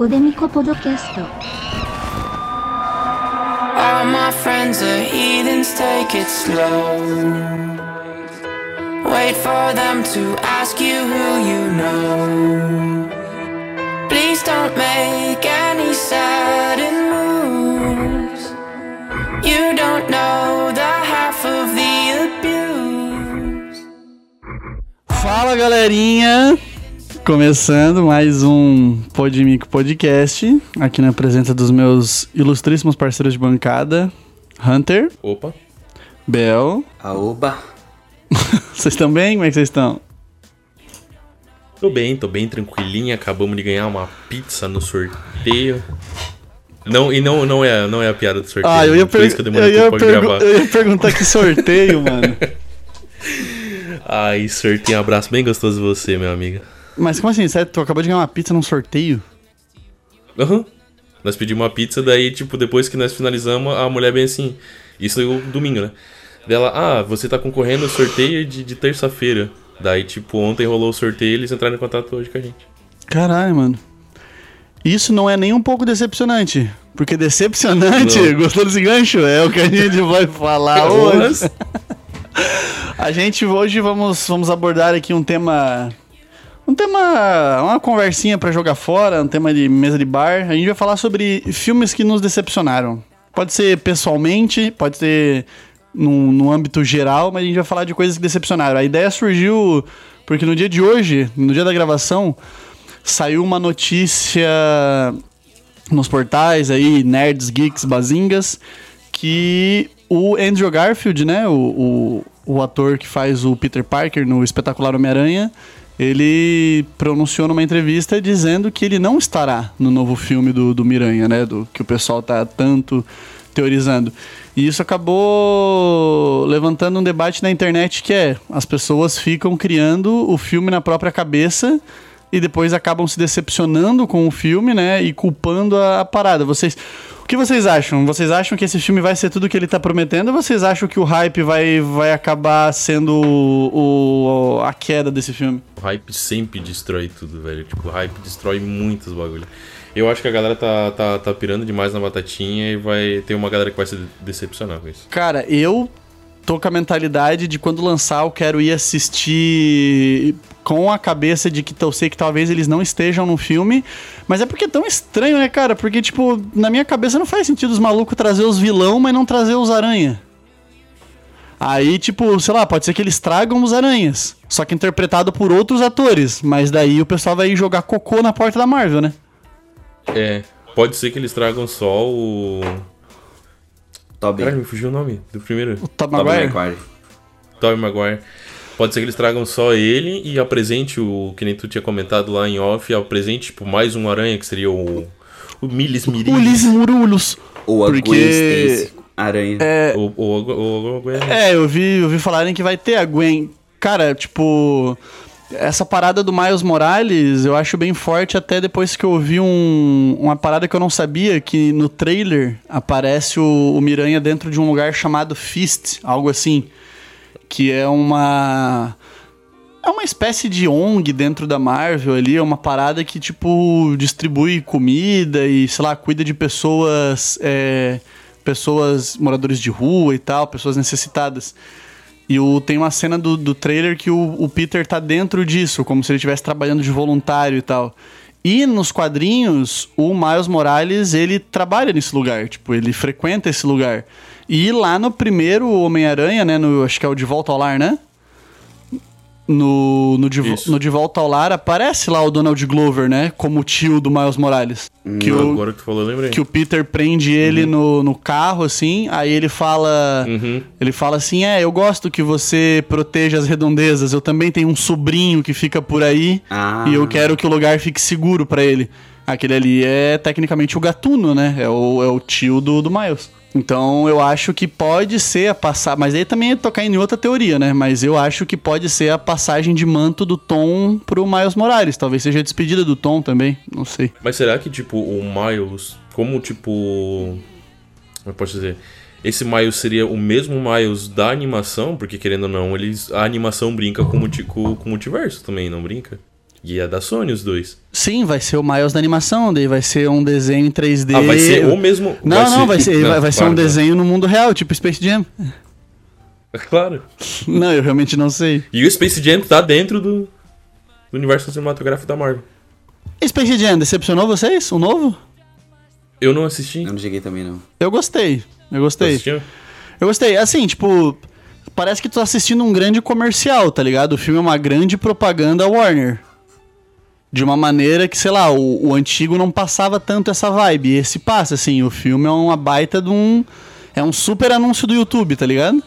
Podemico Podcast. All my friends are heathens, take it slow. Wait for them to ask you who you know. Please don't make any sudden moves. You don't know Fala galerinha! Começando mais um Podmico Podcast, aqui na presença dos meus ilustríssimos parceiros de bancada, Hunter, Opa. Bel. Aoba. Vocês estão bem? Como é que vocês estão? Tô bem, tô bem tranquilinha. Acabamos de ganhar uma pizza no sorteio. Não, e não, não, é, não é a piada do sorteio. Ah, eu ia, Por isso que eu demorei eu ia eu ia perguntar que sorteio, mano. Ai, sorteio, um abraço bem gostoso de você, meu amigo. Mas como assim? Sério, tu acabou de ganhar uma pizza num sorteio? Aham. Nós pedimos uma pizza, daí, tipo, depois que nós finalizamos, a mulher bem assim. Isso o domingo, né? Dela, ah, você tá concorrendo ao sorteio de, de terça-feira. Daí, tipo, ontem rolou o sorteio e eles entraram em contato hoje com a gente. Caralho, mano. Isso não é nem um pouco decepcionante. Porque decepcionante, Não. gostou desse gancho? É o que a gente vai falar hoje. A gente hoje vamos, vamos abordar aqui um tema. Um tema. Uma conversinha pra jogar fora, um tema de mesa de bar. A gente vai falar sobre filmes que nos decepcionaram. Pode ser pessoalmente, pode ser num, num âmbito geral, mas a gente vai falar de coisas que decepcionaram. A ideia surgiu porque no dia de hoje, no dia da gravação, saiu uma notícia nos portais aí, nerds, geeks, bazingas, que o Andrew Garfield, né, o, o, ator que faz o Peter Parker no espetacular Homem-Aranha, ele pronunciou numa entrevista dizendo que ele não estará no novo filme do, do Miranha, né, do que o pessoal tá tanto teorizando. E isso acabou levantando um debate na internet que é, as pessoas ficam criando o filme na própria cabeça e depois acabam se decepcionando com o filme, né? E culpando a, a parada. Vocês. O que vocês acham? Vocês acham que esse filme vai ser tudo que ele tá prometendo ou vocês acham que o hype vai, vai acabar sendo o, o- a queda desse filme? O hype sempre destrói tudo, velho. Tipo, o hype destrói muitos bagulho. Eu acho que a galera tá, tá, tá pirando demais na batatinha e vai ter uma galera que vai se decepcionar com isso. Cara, eu tô com a mentalidade de quando lançar eu quero ir assistir com a cabeça de que eu sei que talvez eles não estejam no filme, mas é porque é tão estranho, né, cara? Porque, tipo, na minha cabeça não faz sentido os malucos trazer os vilão, mas não trazer os aranha. Aí, tipo, sei lá, pode ser que eles tragam os aranhas, só que interpretado por outros atores, mas daí o pessoal vai jogar cocô na porta da Marvel, né? É, pode ser que eles tragam só o. Toby. Caralho, me fugiu o nome do primeiro. O Toby Maguire. Maguire. Tobey Maguire. Pode ser que eles tragam só ele e apresente o que nem tu tinha comentado lá em off, apresente tipo mais um aranha que seria o o Miles Miris. Ulisses Murulhos. Ou a Porque- Gwen Stacy. Aranha. O, o, o, o, o- É, eu vi, eu vi falarem que vai ter a Gwen. Cara, tipo. Essa parada do Miles Morales eu acho bem forte até depois que eu vi um, uma parada que eu não sabia, que no trailer aparece o, o Miranha dentro de um lugar chamado Fist, algo assim. Que é uma. É uma espécie de ONG dentro da Marvel ali, é uma parada que, tipo, distribui comida e, sei lá, cuida de pessoas. é, pessoas moradores de rua e tal, pessoas necessitadas. E o, tem uma cena do, do trailer que o, o Peter tá dentro disso, como se ele estivesse trabalhando de voluntário e tal. E nos quadrinhos, o Miles Morales, ele trabalha nesse lugar, tipo, ele frequenta esse lugar. E lá no primeiro Homem-Aranha, né, no, acho que é o De Volta ao Lar, né? No, no, de, no De Volta ao Lar aparece lá o Donald Glover, né? Como tio do Miles Morales. Que o, Agora que tu falou, eu lembrei. que o Peter prende ele no, no carro, assim, aí ele fala. Uhum. Ele fala assim: É, eu gosto que você proteja as redondezas. Eu também tenho um sobrinho que fica por aí Ah. e eu quero que o lugar fique seguro pra ele. Aquele ali é tecnicamente o gatuno, né? É o, é o tio do, do Miles. Então eu acho que pode ser a passar. Mas aí também é tocar em outra teoria, né? Mas eu acho que pode ser a passagem de manto do Tom pro Miles Morales. Talvez seja a despedida do Tom também. Não sei. Mas será que, tipo, o Miles, como, tipo. Como eu posso dizer? esse Miles seria o mesmo Miles da animação, porque querendo ou não, eles, a animação brinca com com o multiverso também, não brinca? E é da Sony os dois. Sim, vai ser o Miles da animação, daí vai ser um desenho em 3D. Ah, vai ser o mesmo. Não, não, vai ser, não, vai, vai ser um não. desenho no mundo real, tipo Space Jam. É Claro. Não, eu realmente não sei. E o Space Jam tá dentro do, do universo cinematográfico da Marvel. Space Jam, decepcionou vocês? O novo? Eu não assisti. Eu não cheguei também, não. Eu gostei. Eu gostei. assistiu? Eu gostei. Assim, tipo, parece que tu tá assistindo um grande comercial, tá ligado? O filme é uma grande propaganda Warner. De uma maneira que, sei lá, o, o antigo não passava tanto essa vibe. Esse passa, assim, o filme é uma baita de um. É um super anúncio do YouTube, tá ligado?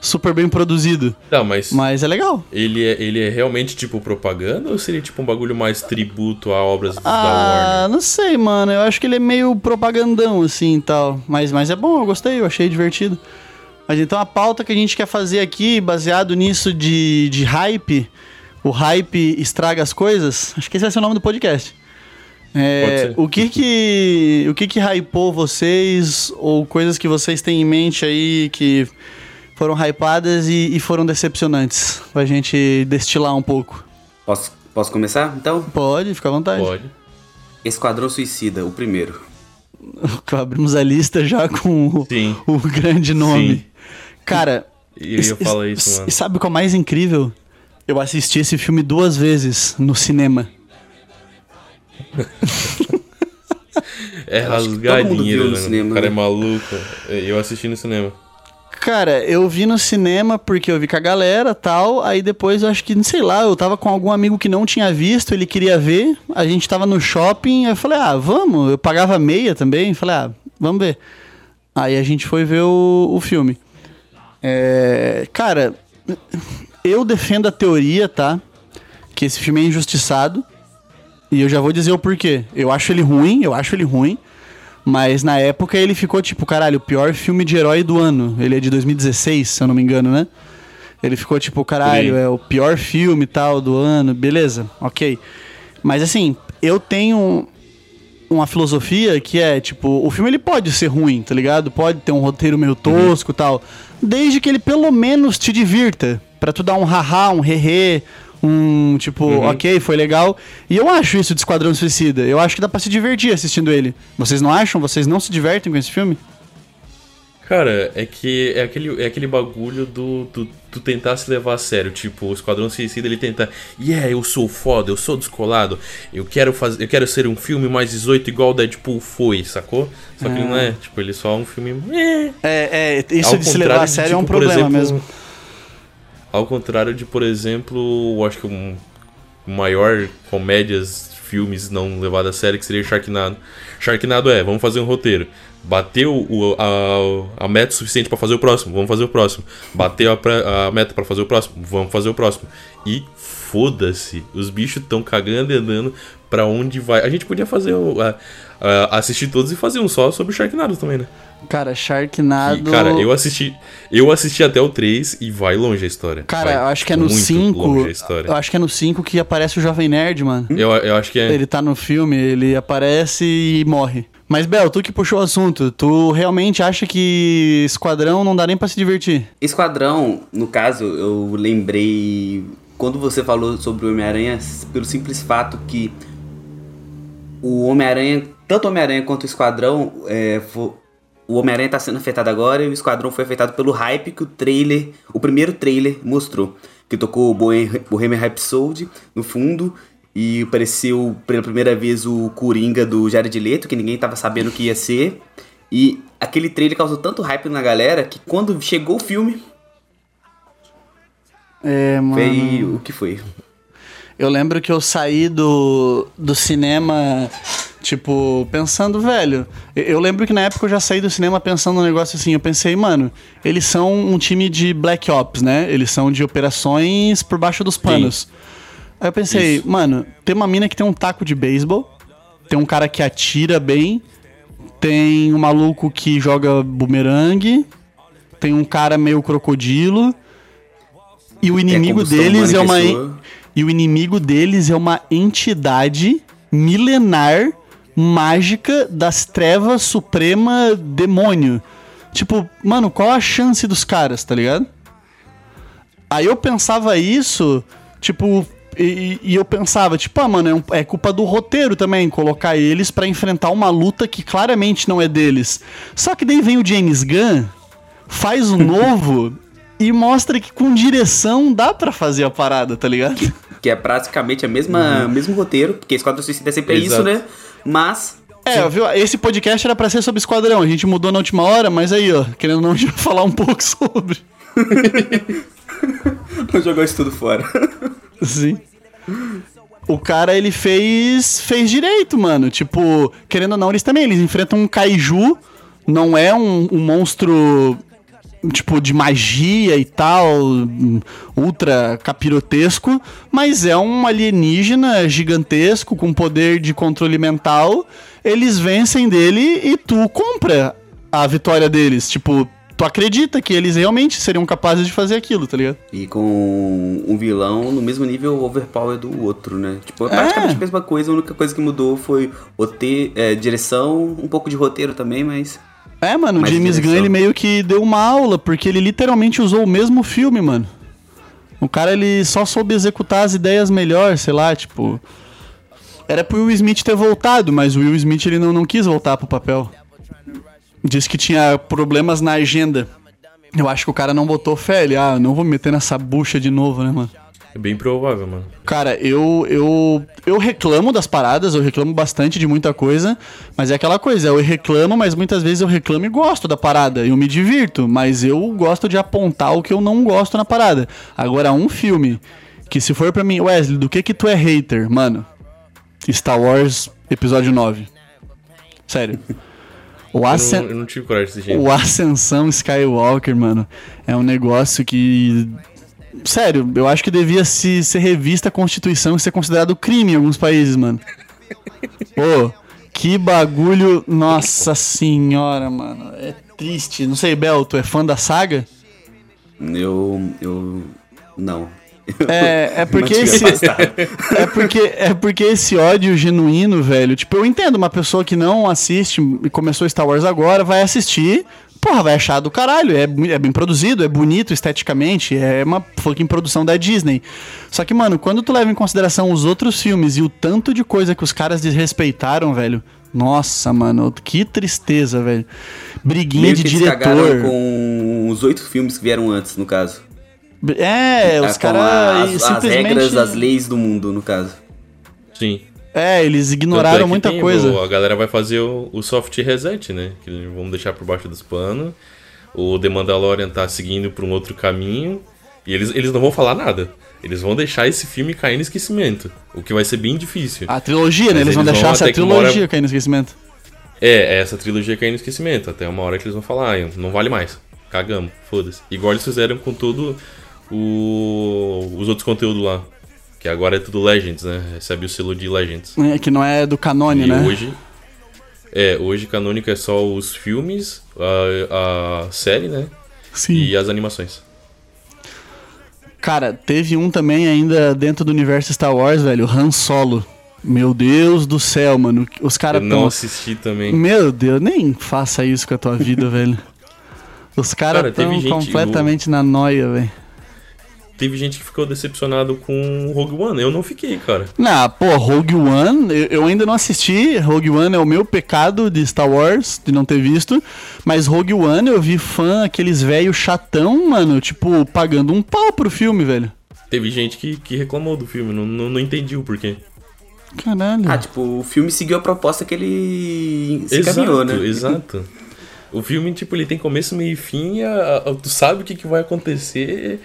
Super bem produzido. Não, mas, Mas é legal. ele, é, ele é realmente tipo propaganda ou seria tipo um bagulho mais tributo a obras da Ah, Warner? não sei, mano. Eu acho que ele é meio propagandão, assim e tal. Mas, mas é bom, eu gostei, eu achei divertido. Mas então a pauta que a gente quer fazer aqui, baseado nisso de, de hype, o hype estraga as coisas, acho que esse vai ser o nome do podcast. É, Pode ser. o que que o que que hypou vocês ou coisas que vocês têm em mente aí que foram hypadas e, e foram decepcionantes pra gente destilar um pouco. Posso, posso começar? Então, Pode, fica à vontade. Pode. Esquadrão Suicida, o primeiro. Abrimos a lista já com o, Sim. o grande nome. Sim. Cara, Eu e- falar e- isso, mano. E sabe o que é o mais incrível? Eu assisti esse filme duas vezes no cinema. É rasgadinho, né? cinema, O cara né? é maluco. Eu assisti no cinema. Cara, eu vi no cinema porque eu vi com a galera tal. Aí depois eu acho que, sei lá, eu tava com algum amigo que não tinha visto, ele queria ver. A gente tava no shopping, eu falei, ah, vamos. Eu pagava meia também. Falei, ah, vamos ver. Aí a gente foi ver o, o filme. É, cara, eu defendo a teoria, tá? Que esse filme é injustiçado. E eu já vou dizer o porquê. Eu acho ele ruim, eu acho ele ruim. Mas na época ele ficou tipo, caralho, o pior filme de herói do ano. Ele é de 2016, se eu não me engano, né? Ele ficou tipo, caralho, é o pior filme e tal do ano, beleza, ok. Mas assim, eu tenho uma filosofia que é, tipo, o filme ele pode ser ruim, tá ligado? Pode ter um roteiro meio tosco e tal. Desde que ele pelo menos te divirta. Pra tu dar um haha, um hehe, um tipo, ok, foi legal. E eu acho isso de Esquadrão Suicida. Eu acho que dá pra se divertir assistindo ele. Vocês não acham? Vocês não se divertem com esse filme? Cara, é que é aquele, é aquele bagulho do, do, do tentar se levar a sério. Tipo, o Esquadrão Suicida ele tenta. Yeah, eu sou foda, eu sou descolado. Eu quero fazer. Eu quero ser um filme mais 18 igual o Deadpool foi, sacou? Só que ele não é. Tipo, ele é só um filme. É, é isso Ao de se levar a sério é um tipo, problema exemplo, mesmo. Ao contrário de, por exemplo, eu acho que um maior comédias, filmes não levado a sério que seria Sharknado. Sharknado é, vamos fazer um roteiro. Bateu o- a, a meta suficiente pra fazer o próximo, vamos fazer o próximo. Bateu a, a meta pra fazer o próximo, vamos fazer o próximo. E foda-se, os bichos estão cagando e andando pra onde vai. A gente podia fazer assistir todos e fazer um só sobre Sharknado também, né? Cara, E, Sharknado. cara, eu assisti, eu assisti até o 3 e vai longe a história. Cara, Vai eu acho que é no muito 5. longe a história. Eu acho que é no 5 que aparece o Jovem Nerd, mano. Eu, eu acho que é. Ele tá no filme, ele aparece e morre. Mas, Bel, tu que puxou o assunto, tu realmente acha que Esquadrão não dá nem pra se divertir? Esquadrão, no caso, eu lembrei quando você falou sobre o Homem-Aranha, pelo simples fato que o Homem-Aranha, tanto o Homem-Aranha quanto o Esquadrão, é, o Homem-Aranha tá sendo afetado agora e o Esquadrão foi afetado pelo hype que o trailer, o primeiro trailer mostrou. Que tocou o Bohem- Bohemian Rhapsody no fundo e apareceu pela primeira vez o Coringa do Jared Leto, que ninguém tava sabendo que ia ser. E aquele trailer causou tanto hype na galera que quando chegou o filme, É, mano. veio o que foi. Eu lembro que eu saí do, do cinema, tipo, pensando, velho. Eu, lembro que na época eu já saí do cinema pensando num negócio assim. Eu pensei, mano, eles são um time de Black Ops, né? Eles são de operações por baixo dos panos. Aí eu pensei, Isso. mano, tem uma mina que tem um taco de beisebol, tem um cara que atira bem, tem um maluco que joga bumerangue, tem um cara meio crocodilo. E o inimigo combustão deles é uma. E o inimigo deles é uma entidade milenar mágica das trevas suprema demônio. Tipo, mano, qual a chance dos caras, tá ligado? Aí eu pensava isso, tipo, e, e eu pensava, tipo, ah, mano, é, um- é culpa do roteiro também colocar eles pra enfrentar uma luta que claramente não é deles. Só que daí vem o James Gunn, faz o novo e mostra que com direção dá pra fazer a parada, tá ligado? Que é praticamente a mesma mesmo roteiro, porque Esquadrão Suicida é sempre isso, Exato. né? Mas É, viu? Esse podcast era pra ser sobre Esquadrão. A gente mudou na última hora, mas aí, ó, querendo ou não, a gente vai falar um pouco sobre. jogou isso tudo fora. Sim. O cara, ele fez fez direito, mano. Tipo, querendo ou não, eles também, eles enfrentam um kaiju, não é um, um monstro tipo de magia e tal, ultra capirotesco, mas é um alienígena gigantesco com poder de controle mental. Eles vencem dele e tu compra a vitória deles, tipo, tu acredita que eles realmente seriam capazes de fazer aquilo, tá ligado? E com um vilão no mesmo nível overpower do outro, né? Tipo, é praticamente É. a mesma coisa, a única coisa que mudou foi rote é, direção, um pouco de roteiro também, mas. É, mano, o James Gunn ele meio que deu uma aula, porque ele literalmente usou o mesmo filme, mano. O cara ele só soube executar as ideias melhor, sei lá, tipo. Era pro Will Smith ter voltado, mas o Will Smith ele não, não quis voltar pro papel. Disse que tinha problemas na agenda. Eu acho que o cara não botou fé, ele, ah, não vou me meter nessa bucha de novo, né, mano? É bem provável, mano. Cara, eu, eu, eu reclamo das paradas, eu reclamo bastante de muita coisa, mas é aquela coisa, eu reclamo, mas muitas vezes eu reclamo e gosto da parada, eu me divirto, mas eu gosto de apontar o que eu não gosto na parada. Agora, um filme que se for pra mim, Wesley, do que que tu é hater? Mano, Star Wars Episódio 9. Sério. O Eu Ascen... não, eu não tive coragem desse jeito. O Ascensão Skywalker, mano, é um negócio que. Sério, eu acho que devia se ser revista a Constituição e ser considerado crime em alguns países, mano. Ô, que bagulho. Nossa senhora, mano. É triste. Não sei, Bel, tu é fã da saga? Eu. Eu. Não. É, é porque esse. É porque, é porque esse ódio genuíno, velho. Tipo, eu entendo uma pessoa que não assiste e começou Star Wars agora, vai assistir. Porra, vai achar do caralho. É, é bem produzido, é bonito esteticamente, é uma fucking produção da Disney. Só que, mano, quando tu leva em consideração os outros filmes e o tanto de coisa que os caras desrespeitaram, velho. Nossa, mano, que tristeza, velho. Briguinha Meio de que diretor. com os oito filmes que vieram antes, no caso. É, os com caras as, simplesmente. as regras, as leis do mundo, no caso. Sim. É, eles é ignoraram que muita tem, coisa. A galera vai fazer o, o soft reset, né? Que eles vão deixar por baixo dos panos. O The Mandalorian tá seguindo por um outro caminho. E eles, eles não vão falar nada. Eles vão deixar esse filme cair no esquecimento. O que vai ser bem difícil. A trilogia, né? Mas Eles vão eles deixar vão essa trilogia hora- cair no esquecimento. É, é essa trilogia cair no esquecimento. Até uma hora que eles vão falar, ah, não vale mais. Cagamos, foda-se. Igual eles fizeram com todo o, os outros conteúdos lá. Que agora é tudo Legends, né? Recebe o selo de Legends. É, que não é do canone, E né? hoje. É, hoje canônico é só os filmes, a, a série, né? Sim. E as animações. Cara, teve um também ainda dentro do universo Star Wars, velho, Han Solo. Meu Deus do céu, mano. Os caras Eu não tão... assisti também. Meu Deus, nem faça isso com a tua vida, velho. Os caras Cara, tão gente- completamente na noia, velho. Teve gente que ficou decepcionado com Rogue One. Eu não fiquei, cara. Não, pô, Rogue One, eu, eu ainda não assisti. Rogue One é o meu pecado de Star Wars, de não ter visto. Mas Rogue One eu vi fã, aqueles velho chatão, mano, tipo, pagando um pau pro filme, velho. Teve gente que, que reclamou do filme. Não, não, não entendi o porquê. Caralho. Ah, tipo, o filme seguiu a proposta que ele se encaminhou, né? Exato. O filme, tipo, ele tem começo, meio e fim, a- a- tu sabe o que, que vai acontecer.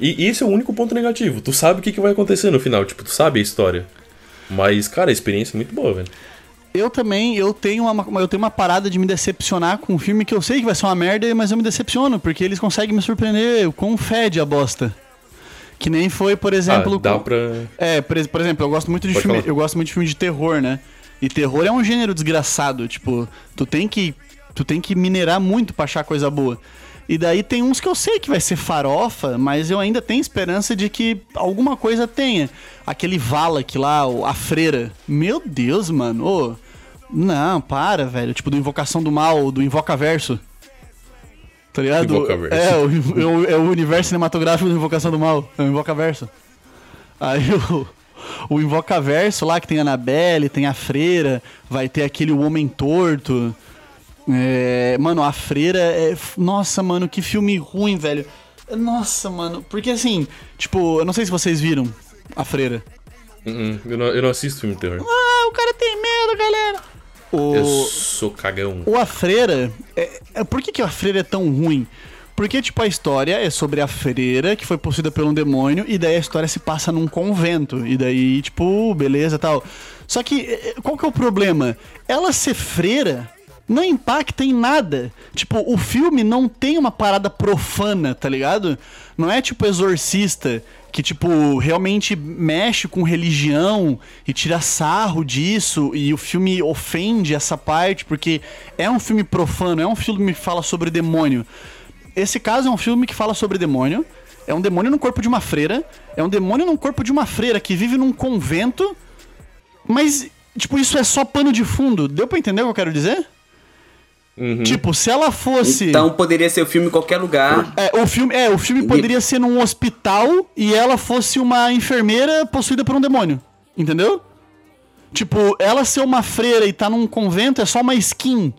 E esse é o único ponto negativo. Tu sabe o que, que vai acontecer no final, tipo, tu sabe a história. Mas, cara, a experiência é muito boa, velho. Eu também, eu tenho uma, eu tenho uma parada de me decepcionar com um filme que eu sei que vai ser uma merda, mas eu me decepciono, porque eles conseguem me surpreender com fede a bosta. Que nem foi, por exemplo, ah, dá com- pra. É, por, por exemplo, eu gosto muito de Pode filme, falar. eu gosto muito de filme de terror, né? E terror é um gênero desgraçado, tipo, tu tem que tu tem que minerar muito pra achar coisa boa. E daí tem uns que eu sei que vai ser farofa, mas eu ainda tenho esperança de que alguma coisa tenha. Aquele Valak lá, a freira. Meu Deus, mano. Ô, não, para, velho. Tipo, do Invocação do Mal, do Invocaverso. Tá ligado? Invocaverso. É, o, é o- é o universo cinematográfico da Invocação do Mal. É o Invocaverso. Aí o, o Invocaverso lá, que tem a Annabelle, tem a Freira, vai ter aquele Homem Torto. É, mano, a Freira é. Nossa, mano, que filme ruim, velho. Nossa, mano. Porque assim, tipo, eu não sei se vocês viram a Freira. Uhum, eu, não, eu não assisto filme de terror. Ah, o cara tem medo, galera. O... Eu sou cagão. O A Freira. É, é- por que, que a Freira é tão ruim? Porque, tipo, a história é sobre a freira que foi possuída por um demônio, e daí a história se passa num convento. E daí, tipo, beleza tal. Só que, é, qual que é o problema? Ela ser freira não impacta em nada. Tipo, o filme não tem uma parada profana, tá ligado? Não é tipo exorcista, que, tipo, realmente mexe com religião e tira sarro disso, e o filme ofende essa parte, porque é um filme profano, é um filme que fala sobre demônio. Esse caso é um filme que fala sobre demônio. É um demônio no corpo de uma freira. É um demônio no corpo de uma freira que vive num convento. Mas, tipo, isso é só pano de fundo. Deu pra entender o que eu quero dizer? Uhum. Tipo, se ela fosse. Então poderia ser o filme em qualquer lugar. É, o filme, é, o filme poderia ser num hospital e ela fosse uma enfermeira possuída por um demônio. Entendeu? Tipo, ela ser uma freira e tá num convento é só uma skin.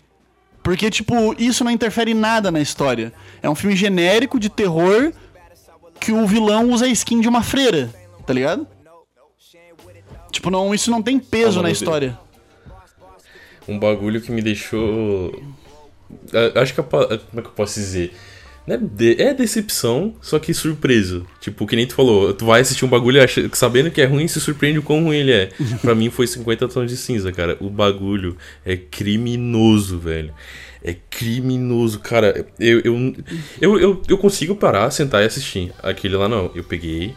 Porque, tipo, isso não interfere em nada na história. É um filme genérico de terror que o vilão usa a skin de uma freira, tá ligado? Tipo, não, isso não tem peso Ah, na história. Um bagulho que me deixou. Acho que eu Como é que eu posso dizer? É, é decepção, só que surpreso. Tipo, que nem tu falou, tu vai assistir um bagulho sabendo que é ruim e se surpreende o quão ruim ele é. pra mim foi 50 tons de cinza, cara. O bagulho é criminoso, velho. É criminoso, cara. Eu, eu, eu, eu, eu consigo parar, sentar e assistir. Aquele lá não. Eu peguei.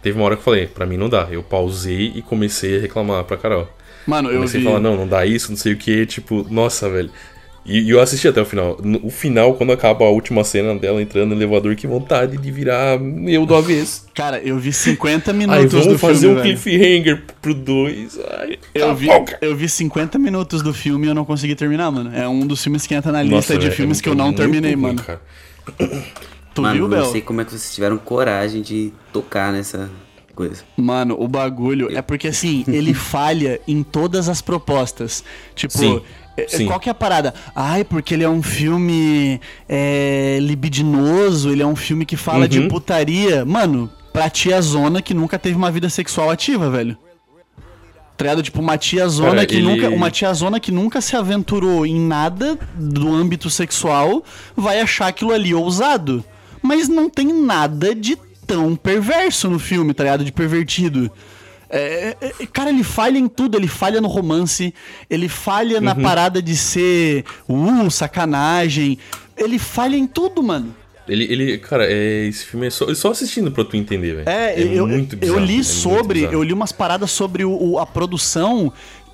Teve uma hora que eu falei, pra mim não dá. Eu pausei e comecei a reclamar pra Carol. Mano, eu Comecei vi... a falar, não, não dá isso, não sei o que, tipo, nossa, velho. E, e eu assisti até o final. No- O final, quando acaba a última cena dela entrando no elevador, que vontade de virar eu do avesso. Cara, eu vi 50 Aí minutos vamos do fazer filme, um velho. cliffhanger pro 2. Ai, Eu tá vi, bom, eu vi 50 minutos do filme e eu não consegui terminar, mano. É um dos filmes que entra na lista Nossa, de velho, filmes é que eu não muito terminei, ruim, mano. cara. Tu Mano, viu, não Bel? sei como é que vocês tiveram coragem de tocar nessa coisa. Mano, o bagulho é porque assim, ele falha em todas as propostas. Tipo, Sim, é- é- sim. qual que é a parada? Ai, porque ele é um filme é, libidinoso, ele é um filme que fala de Uhum. putaria. Mano, pra tia Zona que nunca teve uma vida sexual ativa, velho. Tá? Tipo, uma tia zona Cara, que ele- nunca. Uma tia zona que nunca se aventurou em nada do âmbito sexual vai achar aquilo ali ousado. Mas não tem nada de tão perverso no filme, tá ligado? De pervertido. É, é, é, cara, ele falha em tudo, ele falha no romance, ele falha na parada de ser uh, sacanagem, ele falha em tudo, mano. Ele, ele, cara, é, esse filme é só, só assistindo pra tu entender, velho. É, eu, muito eu bizarro, é li muito sobre, eu li umas paradas sobre o, o- a produção.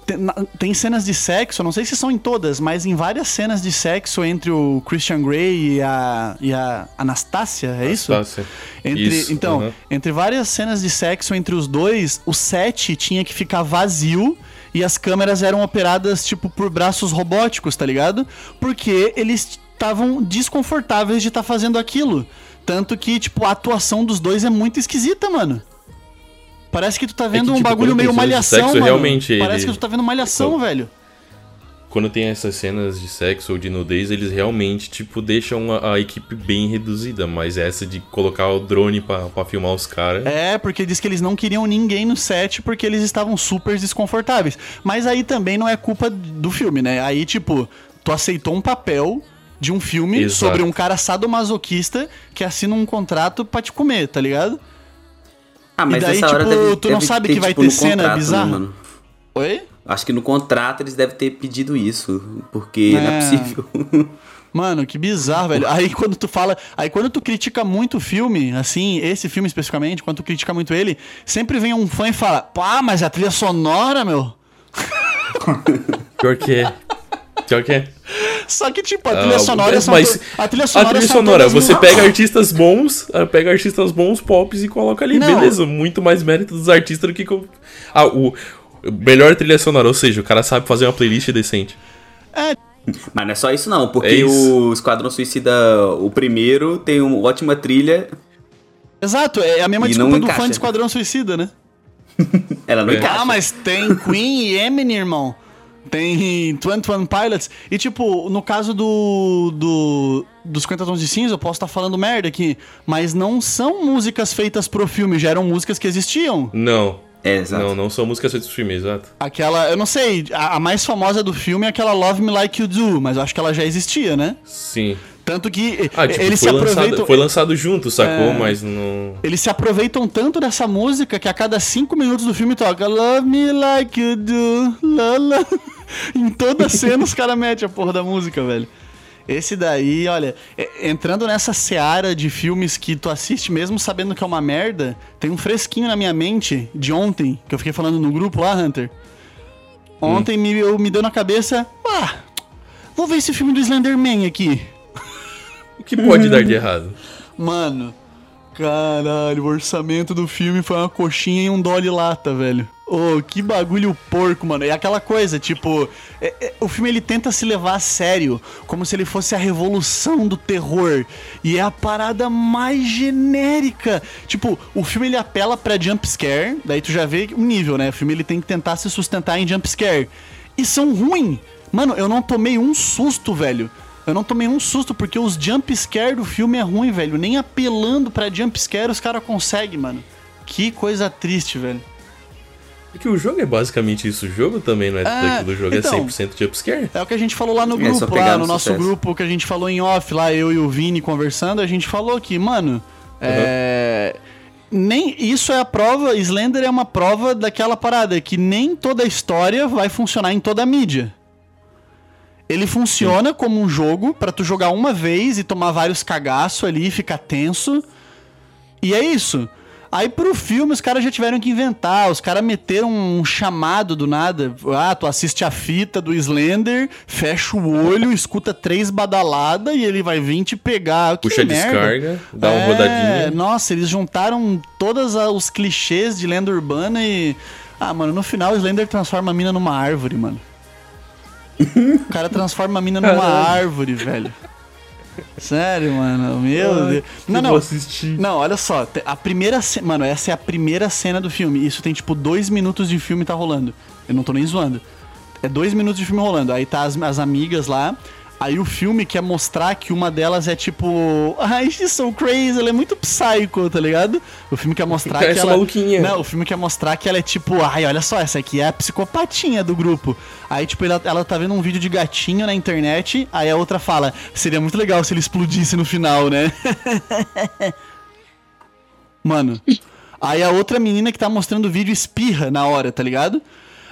Tem, na- tem cenas de sexo, eu não sei se são em todas, mas em várias cenas de sexo entre o Christian Grey e a, e a Anastácia, é isso? Anastácia. Entre, Isso, então, aham. entre várias cenas de sexo entre os dois, o set tinha que ficar vazio e as câmeras eram operadas tipo por braços robóticos, tá ligado? Porque eles estavam desconfortáveis de estar fazendo aquilo. Tanto que, tipo, a atuação dos dois é muito esquisita, mano. Parece que tu tá vendo que, um tipo, bagulho quando meio malhação, sexo, mano. realmente Parece ele- que tu tá vendo malhação, velho. Quando tem essas cenas de sexo ou de nudez, eles realmente, tipo, deixam a, a equipe bem reduzida. Mas essa de colocar o drone pra, pra filmar os caras. É, porque diz que eles não queriam ninguém no set porque eles estavam super desconfortáveis. Mas aí também não é culpa do filme, né? Aí, tipo, tu aceitou um papel de um filme Exato. sobre um cara sadomasoquista que assina um contrato pra te comer, tá ligado? Ah, mas E daí, tipo, deve, tu não deve sabe ter, que vai tipo, ter no cena contrato, né, bizarra? mano? Oi? Acho que no contrato eles devem ter pedido isso, porque não é É. possível. Mano, que bizarro, velho. Aí quando tu fala. Aí quando tu critica muito o filme, assim, esse filme especificamente, quando tu critica muito ele, sempre vem um fã e fala: pá, mas a trilha sonora, meu. Pior que é. Pior que é. Só que, tipo, a trilha Ah, sonora mas, são mas A trilha a sonora, trilha são sonora, você mu- pega artistas bons, ah, pega artistas bons, pops e coloca ali, Não. beleza, muito mais mérito dos artistas do que. Ah, o melhor trilha sonora, ou seja, o cara sabe fazer uma playlist decente. É, Mas não é só isso não, porque É isso. o Esquadrão Suicida, o primeiro, tem uma ótima trilha, Exato, é a mesma desculpa do fã de Esquadrão Suicida, né? ela não É. encaixa. Ah, mas tem Queen e Eminem, irmão. Tem 21 Pilots. E, tipo, no caso do, do dos 50 Tons de Cinza, eu posso estar falando merda aqui, mas não são músicas feitas pro filme, já eram músicas que existiam. Não. É, exato. Não, não são músicas feitas pro filme, exato. Aquela, eu não sei, a, a mais famosa do filme é aquela Love Me Like You Do, mas eu acho que ela já existia, né? Sim. Tanto que Ah, tipo, eles foi, se lançado, aproveitam. foi lançado junto, sacou? É. Mas não. Eles se aproveitam tanto dessa música que a cada cinco minutos do filme toca Love me like you do, la la. Em toda cena os caras metem a porra da música, velho. Esse daí, olha, entrando nessa seara de filmes que tu assiste mesmo sabendo que é uma merda, tem um fresquinho na minha mente de ontem, que eu fiquei falando no grupo lá, Hunter. Ontem me, eu, me deu na cabeça, ah, vou ver esse filme do Slenderman aqui. O que pode dar de errado? Mano, caralho, o orçamento do filme foi uma coxinha e um dolly lata, velho. Ô, que bagulho porco, mano. É aquela coisa, tipo, é- é- o filme ele tenta se levar a sério, como se ele fosse a revolução do terror. E é a parada mais genérica. Tipo, o filme ele apela pra jump scare, daí tu já vê o nível, né? O filme ele tem que tentar se sustentar em jump scare. E são ruins. Mano, eu não tomei um susto, velho. Eu não tomei um susto porque os jump scare do filme é ruim, velho. Nem apelando pra jump scare os caras conseguem, mano. Que coisa triste, velho. É que o jogo é basicamente isso. O jogo também não é Ah, daquilo. O jogo então. é 100% jumpscare. É o que a gente falou lá no É, grupo, pegar lá no no nosso sucesso. grupo que a gente falou em off, lá eu e o Vini conversando, a gente falou que, mano, é. Nem isso é a prova, Slender é uma prova daquela parada que nem toda a história vai funcionar em toda a mídia. Ele funciona como um jogo pra tu jogar uma vez e tomar vários cagaços ali, ficar tenso. E é isso. Aí pro filme os caras já tiveram que inventar, os caras meteram um chamado do nada. Ah, tu assiste a fita do Slender, fecha o olho, escuta três badaladas e ele vai vir te pegar. Que Puxa a merda. descarga, dá uma É, rodadinha. Nossa, eles juntaram todos os clichês de lenda urbana e. Ah, mano, no final o Slender transforma a mina numa árvore, mano. O cara transforma a mina numa árvore, velho. Sério, mano. Meu Deus. Não, não. vou assistir. Não, olha só. A primeira cena. Mano, essa é a primeira cena do filme. Isso tem tipo dois minutos de filme tá rolando. Eu não tô nem zoando. É dois minutos de filme rolando. Aí tá as, as amigas lá. Aí o filme quer mostrar que uma delas é tipo. Ai, she's so crazy, ela é muito psycho, tá ligado? O filme quer mostrar que Essa ela. maluquinha. Não, o filme quer mostrar que ela é tipo, ai, olha só, essa aqui é a psicopatinha do grupo. Aí, tipo, ela, ela tá vendo um vídeo de gatinho na internet, aí a outra fala, seria muito legal se ele explodisse no final, né? Mano. Aí a outra menina que tá mostrando o vídeo espirra na hora, tá ligado?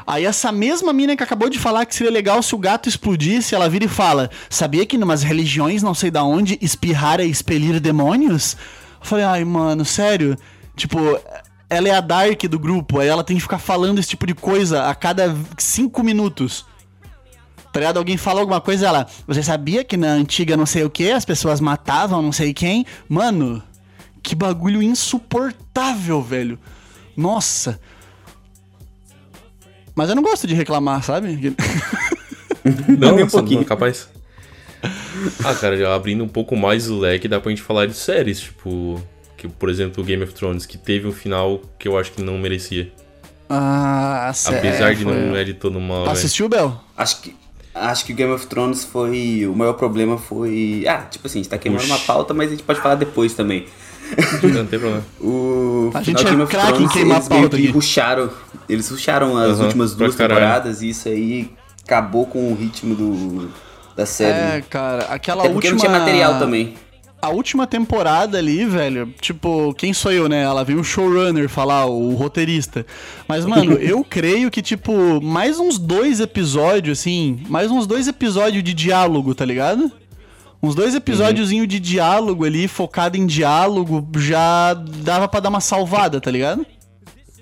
Aí essa mesma mina que acabou de falar que seria legal se o gato explodisse, ela vira e fala: Sabia que numas religiões, não sei da onde, espirrar é expelir demônios? Eu falei, ai, mano, sério? Tipo, ela é a Dark do grupo, aí ela tem que ficar falando esse tipo de coisa a cada cinco minutos. Tá ligado? Alguém fala alguma coisa, ela. Você sabia que na antiga não sei o que as pessoas matavam não sei quem? Mano, que bagulho insuportável, velho. Nossa. Mas eu não gosto de reclamar, sabe? Não, Nem um pouquinho. não, capaz. Ah, cara, já abrindo um pouco mais o leque, dá pra gente falar de séries, tipo. Que, por exemplo, o Game of Thrones, que teve um final que eu acho que não merecia. Ah, sério. Apesar de não é de todo mal. velho. Assistiu, Bel? Acho que, acho que o Game of Thrones foi. O maior problema foi. Ah, tipo assim, a gente tá queimando Oxi. uma pauta, mas a gente pode falar depois também. Não tem problema. O A gente é Game of craque em Thrones, queimar eles meio pauta que aqui. ruxaram. Eles ruxaram as Aham, últimas duas temporadas e isso aí acabou com o ritmo do, da série. É, né? cara, aquela Até porque última. não tinha material também. A última temporada ali, velho, tipo, quem sou eu, né? Ela veio o showrunner falar, o roteirista. Mas, mano, eu creio que, tipo, mais uns dois episódios, assim, mais uns dois episódios de diálogo, tá ligado? Uns dois episódiozinho de diálogo ali, focado em diálogo, já dava pra dar uma salvada, tá ligado?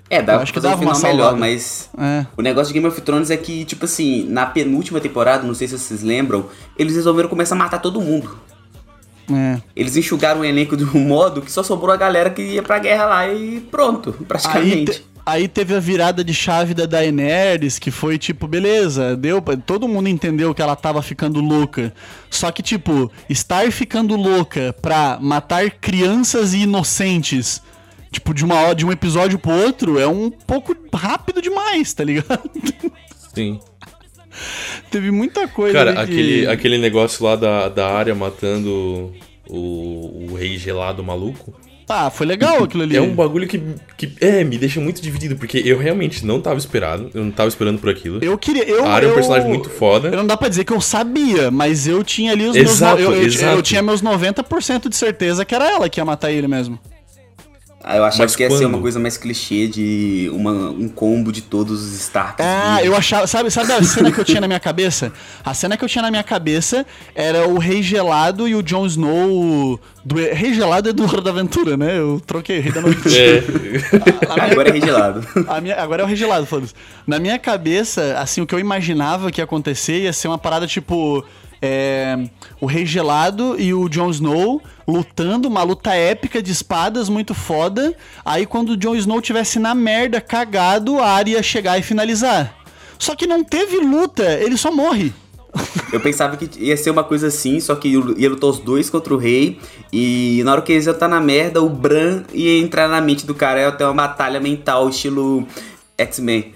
É, pra acho que fazer um dava uma final melhor, mas É. o negócio de Game of Thrones é que, tipo assim, na penúltima temporada, não sei se vocês lembram, eles resolveram começar a matar todo mundo. É. Eles enxugaram o elenco de um modo que só sobrou a galera que ia pra guerra lá e pronto, Aí, praticamente. te- Aí teve a virada de chave da Daenerys, que foi tipo, beleza, deu, pra- todo mundo entendeu que ela tava ficando louca. Só que tipo, estar ficando louca pra matar crianças e inocentes, tipo, de uma hora, de um episódio pro outro, é um pouco rápido demais, tá ligado? Sim. teve muita coisa Cara, que- aquele, aquele negócio lá da, da área matando o, o rei gelado maluco. Ah, foi legal aquilo ali. É um bagulho que, que é, me deixa muito dividido, porque eu realmente não tava esperado, eu não tava esperando por aquilo. Eu queria. Eu, a área é um personagem muito foda. Eu não dá pra dizer que eu sabia, mas eu tinha ali os Exato, meus. no- Eu, eu, exato. eu tinha meus 90% de certeza que era ela que ia matar ele mesmo. Ah, eu achava Mas que ia ser quando? uma coisa mais clichê de uma, um combo de todos os Starks. Ah, vivos. eu achava. Sabe, sabe a cena que eu tinha na minha cabeça? A cena que eu tinha na minha cabeça era o Rei Gelado e o Jon Snow. Do, Rei Gelado é do Hora da Aventura, né? Eu troquei, Rei da Noite. É, A minha- Agora é regelado. A minha- agora é o regelado, foda-se. Na minha cabeça, assim, o que eu imaginava que ia acontecer ia ser uma parada tipo. É, o Rei Gelado e o Jon Snow lutando, uma luta épica de espadas muito foda. Aí quando o Jon Snow tivesse na merda, cagado, a Arya ia chegar e finalizar. Só que não teve luta, ele só morre. Eu pensava que ia ser uma coisa assim, só que ia lutar os dois contra o rei. E na hora que eles iam estar na merda, o Bran ia entrar na mente do cara. Ia ter uma batalha mental, estilo X-Men.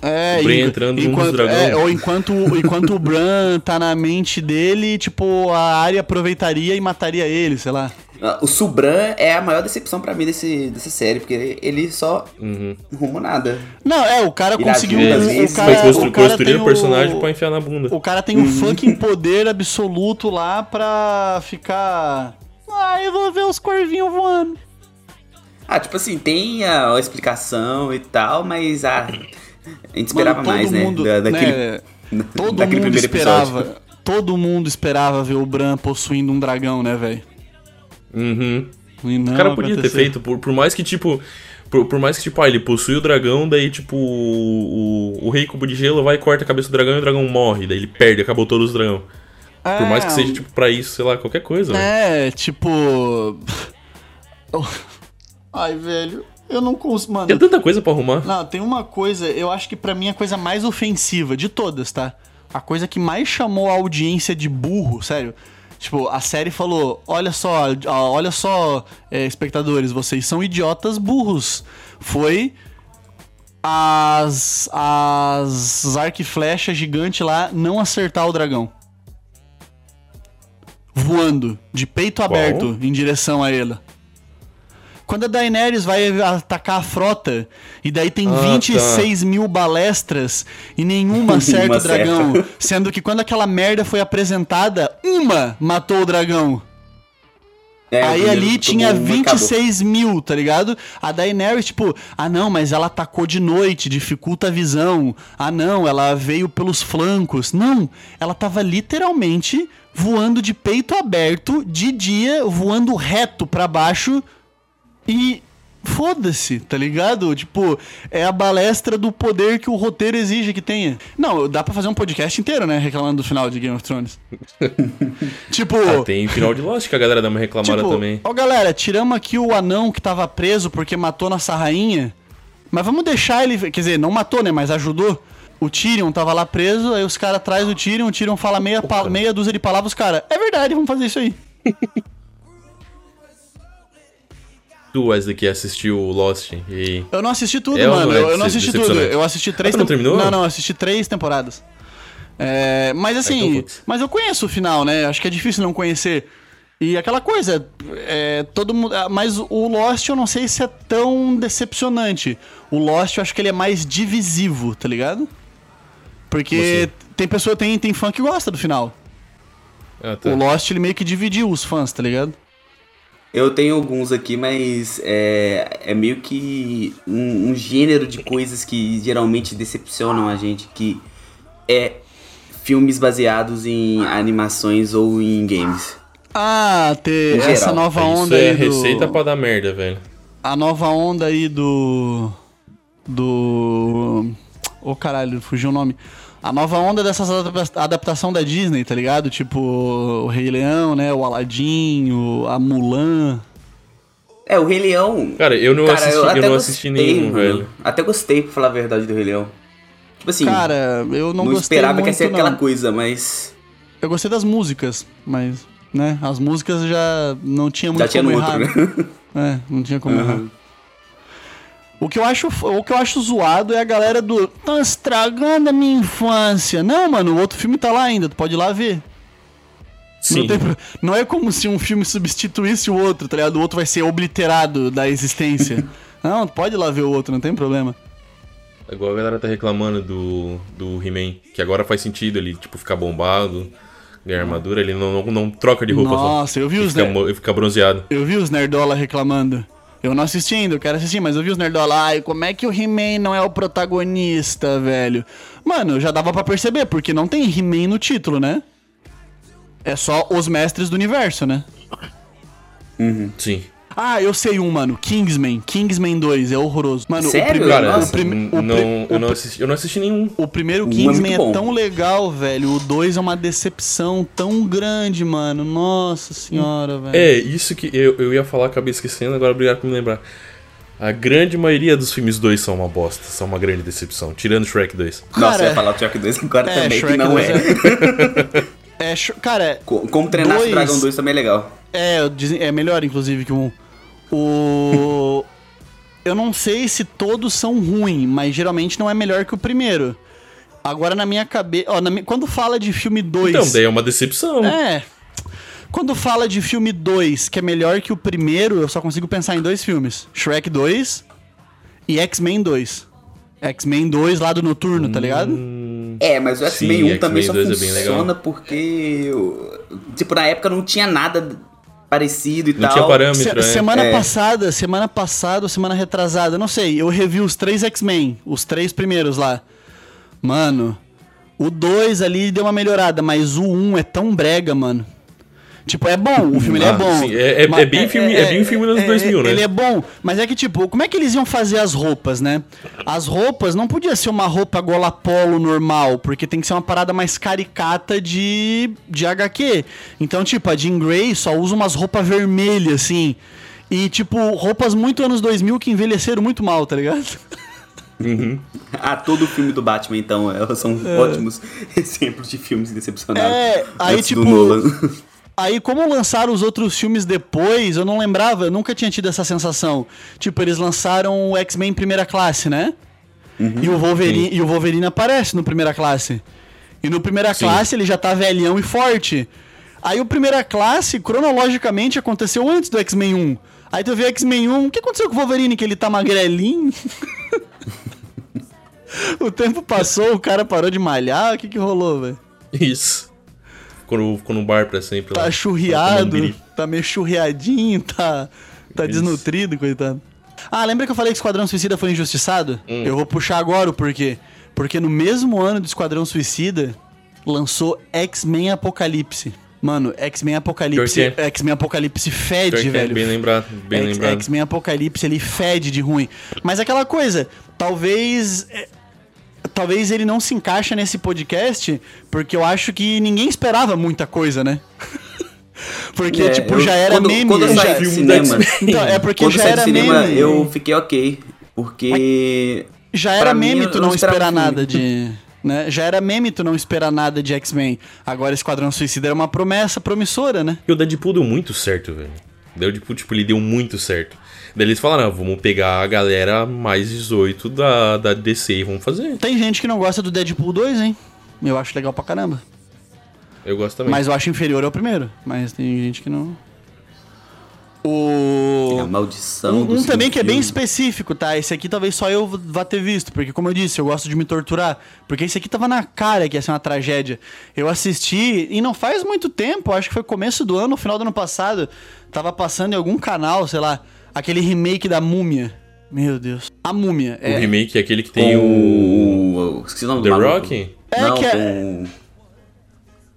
É, O Bran entrando enquanto, dos dragões. é, ou enquanto, enquanto o Bran tá na mente dele, tipo, a Arya aproveitaria e mataria ele, sei lá. Ah, O Subran é a maior decepção pra mim desse, dessa série, porque ele só uhum. não rumou nada. Não, é, o cara conseguiu. às o cara, Mas constru, o cara construir tem o personagem pra enfiar na bunda. O cara tem um fucking poder absoluto lá pra ficar. Ah, eu vou ver os corvinhos voando. Ah, tipo assim, tem a, a explicação e tal, mas ah, a gente esperava Mano, mais, mundo, né? Da, daquele, né, Todo daquele mundo primeiro esperava. episódio. Todo mundo esperava ver o Bran possuindo um dragão, né, velho? Uhum. E não O cara podia ter aconteceu. feito, por, por mais que, tipo. Por, por mais que, tipo, ah, ele possui o dragão, daí, tipo, o, o, o rei cubo de gelo vai e corta a cabeça do dragão e o dragão morre, daí ele perde, acabou todos os dragão. Por mais que É, seja, tipo, pra isso, sei lá, qualquer coisa. É, tipo. Ai, velho. Eu não consigo. Mano, Tem tanta coisa pra arrumar. Não, tem uma coisa, eu acho que pra mim a coisa mais ofensiva de todas, tá? A coisa que mais chamou a audiência de burro, sério. Tipo, a série falou: olha só, olha só, é, espectadores, vocês são idiotas burros. Foi as. as arco e flecha gigante lá não acertar o dragão. Voando, de peito aberto, em direção a ele. Quando a Daenerys vai atacar a frota, e daí tem Ah, 26 mil balestras e nenhuma acerta o dragão. Sendo que quando aquela merda foi apresentada, uma matou o dragão. É, Aí ali tinha um e acabou. 26 mil, tá ligado? A Daenerys, tipo, ah não, mas ela atacou de noite, dificulta a visão. Ah não, ela veio pelos flancos. Não, ela tava literalmente voando de peito aberto, de dia, voando reto pra baixo e foda-se, tá ligado? Tipo, é a balestra do poder que o roteiro exige que tenha. Não, dá pra fazer um podcast inteiro, né, reclamando do final de Game of Thrones. tipo, Ah, tem final de Lost que a galera dá uma reclamada Tipo, também. Ó, galera, tiramos aqui o anão que tava preso porque matou nossa rainha. Mas vamos deixar ele. Quer dizer, não matou, né? Mas ajudou. O Tyrion tava lá preso, aí os caras traz o Tyrion, o Tyrion fala meia, meia dúzia de palavras, os caras. É verdade, vamos fazer isso aí. Tu, Wesley, que assistiu Lost e. Eu não assisti tudo, É mano. não é eu, eu não assisti tudo. Eu assisti três Ah, não terminou? Não, não, eu assisti três temporadas. É, mas assim, então mas eu conheço o final, né? Acho que é difícil não conhecer. E aquela coisa, é, todo mundo. ah, Mas o Lost eu não sei se é tão decepcionante. O Lost eu acho que ele é mais divisivo, tá ligado? Porque tem pessoa, tem, tem fã que gosta do final. Ah, tá. O Lost ele meio que dividiu os fãs, tá ligado? Eu tenho alguns aqui, mas é, é meio que um, um gênero de coisas que geralmente decepcionam a gente, que é filmes baseados em animações ou em games. Ah, ter essa geral. nova Isso onda é aí do... receita pra dar merda, velho. a nova onda aí do. Do. Ô caralho, fugiu o nome. A nova onda dessas adapta- adaptação da Disney, tá ligado? Tipo, o Rei Leão, né? O Aladdin, o, a Mulan. É, o Rei Leão. Cara, eu não assisti, eu até não assisti gostei, nenhum, mano. velho. Até gostei, pra falar a verdade, do Rei Leão. Tipo assim, Cara, eu não, não, gostei esperava muito, que ia ser aquela não. coisa, mas. Eu gostei das músicas, mas, né, as músicas já não tinha muito Já tinha como no errar. outro, né? É, não tinha como errar. O que eu acho, o que eu acho zoado é a galera do tá estragando a minha infância. Não, mano, o outro filme tá lá ainda, tu pode ir lá ver. Sim. Não, tem não é como se um filme substituísse o outro, tá ligado? O outro vai ser obliterado da existência. não, tu pode ir lá ver o outro, não tem problema. Igual a galera tá reclamando do, do He-Man, que agora faz sentido ele, tipo, ficar bombado, ganhar armadura, ele não, não, não troca de roupa só. Nossa, eu vi Ele os fica, ner- mo- ele fica bronzeado. Eu vi os nerdola reclamando. Eu não assisti ainda, eu quero assistir, mas eu vi os nerdola. Ai, como é que o He-Man não é o protagonista, velho? Mano, já dava pra perceber, porque não tem He-Man no título, né? É só os mestres do universo, né? Sim. Ah, eu sei um, mano. Kingsman. Kingsman 2, é horroroso. Mano, Sério? o primeiro. Cara, Nossa. o prime- n- o pri- não, o eu, não assisti, eu não assisti nenhum. O primeiro Um é Kingsman é bom. tão legal, velho. O 2 é uma decepção tão grande, mano. Nossa senhora, velho. É, isso que eu, eu ia falar, acabei esquecendo, agora obrigado por me lembrar. A grande maioria dos filmes 2 são uma bosta, são uma grande decepção, tirando Shrek 2. Nossa, Cara, eu ia falar o Shrek 2 agora é, também, que Shrek não 2 é. É, sh- cara, Co- Como treinar Dois. o Dragon 2 também é legal. É, é melhor, inclusive, que um. O. Eu não sei se todos são ruins, mas geralmente não é melhor que o primeiro. Agora, na minha cabeça. Ó, na mi- Quando fala de filme 2. Então, daí é uma decepção. É. Quando fala de filme 2 que é melhor que o primeiro, eu só consigo pensar em dois filmes: Shrek 2 e X-Men 2. X-Men 2 lá do Noturno, tá ligado? É, mas o X-Men Sim, 1 também só X-Men 2 é funciona porque. Tipo, na época não tinha nada parecido e Não tal. tinha parâmetro, Se- né? semana É. passada, semana passada ou semana retrasada, não sei, eu revi os três X-Men, os três primeiros lá. Mano, o 2 ali deu uma melhorada, mas o 1 um é tão brega, mano. Tipo, é bom, o filme ele é Ah, bom. sim, é- é- Mas- é bem filme- é bem filme dos 2000, né? Ele é bom, mas é que tipo, como é que eles iam fazer as roupas, né? As roupas não podia ser uma roupa gola polo normal, porque tem que ser uma parada mais caricata de, de HQ. Então, tipo, a Jean Grey só usa umas roupas vermelhas, assim. E, tipo, roupas muito anos 2000 que envelheceram muito mal, tá ligado? Ah, todo filme do Batman, então, é, são ótimos exemplos de filmes decepcionados. É, aí, tipo, do Nolan. Aí, como lançaram os outros filmes depois, eu não lembrava, eu nunca tinha tido essa sensação. Tipo, eles lançaram o X-Men primeira classe, né? E, o Wolverine, e o Wolverine aparece no primeira classe. E no primeira Sim. classe ele já tá velhão e forte. Aí o primeira classe, cronologicamente, aconteceu antes do X-Men 1. Aí tu vê X-Men 1, o que aconteceu com o Wolverine? Que ele tá magrelinho? o tempo passou, o cara parou de malhar, o que que rolou, velho? Isso. Ficou no, ficou no bar pra sempre lá. tá Tomando churriado, tá meio churriadinho, tá, tá Isso. desnutrido, coitado. Ah, lembra que eu falei que Esquadrão Suicida foi injustiçado? Hum. Eu vou puxar agora o porquê. Porque no mesmo ano do Esquadrão Suicida, lançou X-Men Apocalipse. Mano, X-Men Apocalipse. Que X-Men Apocalipse fede, Pior que é, velho. bem lembrado, bem lembrado. X-Men Apocalipse, ele fede de ruim. Mas aquela coisa, talvez. Talvez ele não se encaixa nesse podcast, porque eu acho que ninguém esperava muita coisa, né? porque, É, tipo, eu- já era quando, meme. Quando eu já- saí do cinema. Então, é porque quando já era cinema, meme. eu fiquei ok. Porque. Já era mim, meme eu tu não esperar nada de. Né? Já era meme tu não esperar nada de X-Men. Agora Esquadrão Suicida era uma promessa promissora, né? E o Deadpool deu muito certo, velho. O Deadpool, tipo, ele deu muito certo. Daí eles falaram, ah, vamos pegar a galera mais 18 da, da DC e vamos fazer. Tem gente que não gosta do Deadpool 2, hein? Eu acho legal pra caramba. Eu gosto também. Mas eu acho inferior ao primeiro. Mas tem gente que não. O. A maldição Um, do um também que é bem específico, tá? Esse aqui talvez só eu vá ter visto, porque como eu disse, eu gosto de me torturar. Porque esse aqui tava na cara que ia ser uma tragédia. Eu assisti, e não faz muito tempo, acho que foi começo do ano, final do ano passado, tava passando em algum canal, sei lá, aquele remake da Múmia. Meu Deus. A Múmia. O É, remake é aquele que tem o... o. Esqueci o nome The do. Rock? É Não, que é- com.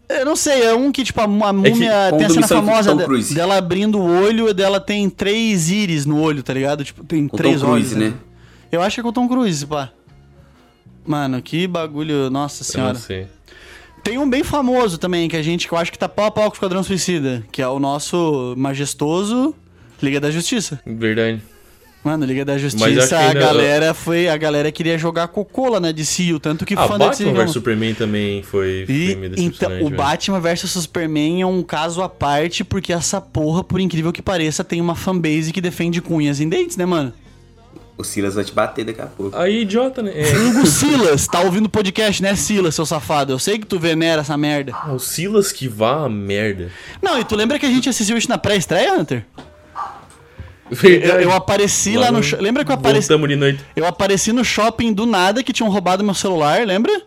Eu não sei, é um que, tipo, a, a que- múmia com tem a cena famosa Tom de- Cruise. dela abrindo o olho e dela tem três íris no olho, tá ligado? Tipo, tem Com três Tom Cruise, olhos. né? Eu acho que é com o Tom Cruise, pá. Mano, que bagulho, nossa Eu senhora. não sei. Tem um bem famoso também, que a gente, que eu acho que tá pau a pau com o Esquadrão Suicida, que é o nosso majestoso Liga da Justiça. Verdade. Mano, Liga da Justiça, a ainda- galera foi. A galera queria jogar cocô lá, né? De Seal, tanto que Ah, fã Batman jogo- vs Superman também foi, E, então, o velho. Batman vs Superman é um caso à parte, porque essa porra, por incrível que pareça, tem uma fanbase que defende cunhas em dentes, né, mano? O Silas vai te bater daqui a pouco. Aí, idiota, né? É. Hugo Silas, tá ouvindo o podcast, né, Silas, seu safado? Eu sei que tu venera essa merda. Ah, o Silas que vá a merda. Não, e tu lembra que a gente assistiu isso na pré-estreia, Hunter? Eu, eu apareci lá, Lá no. no- Lembra que eu apareci. De noite. Eu apareci no shopping do nada que tinham roubado meu celular, lembra?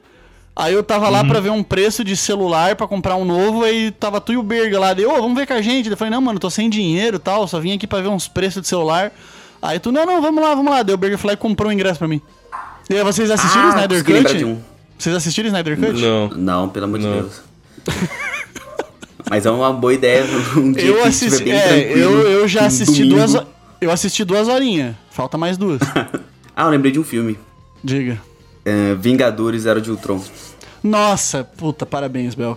Aí eu tava Uhum. lá pra ver um preço de celular pra comprar um novo, aí tava tu e o Berga lá. Deu, ô, vamos ver com a gente. Eu falei, não, mano, tô sem dinheiro e tal, só vim aqui pra ver uns preços de celular. Aí tu, não, não, vamos lá, vamos lá. Deu o Berga foi lá e comprou um ingresso pra mim. E aí, vocês assistiram Ah, Snyder Cut? de um. Vocês assistiram Snyder Cut? Não. Não, pelo amor de. Deus. Mas é uma boa ideia um dia Eu que assisti, é, eu, eu já assisti domingo. duas Eu assisti duas horinhas. Falta mais duas. Ah, eu lembrei de um filme. Diga. É, Vingadores Era de Ultron. Nossa, puta, parabéns, Bel.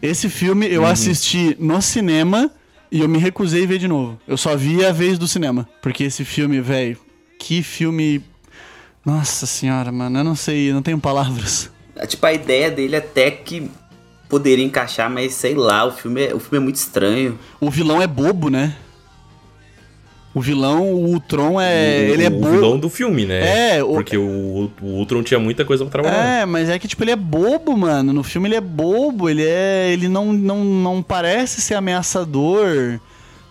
Esse filme Uhum. eu assisti no cinema e eu me recusei a ver de novo. Eu só vi a vez do cinema. Porque esse filme, velho, que filme. Nossa senhora, mano, eu não sei, eu não tenho palavras. É, Tipo, a ideia dele até que poderia encaixar, mas sei lá, o filme é, o filme é muito estranho. O vilão é bobo, né? O vilão, o Ultron é. ele é o bobo. vilão do filme, né? É, o- Porque o, o Ultron tinha muita coisa pra trabalhar. É, mas é que, tipo, ele é bobo, mano. No filme ele é bobo, ele é. Ele não, não, não parece ser ameaçador.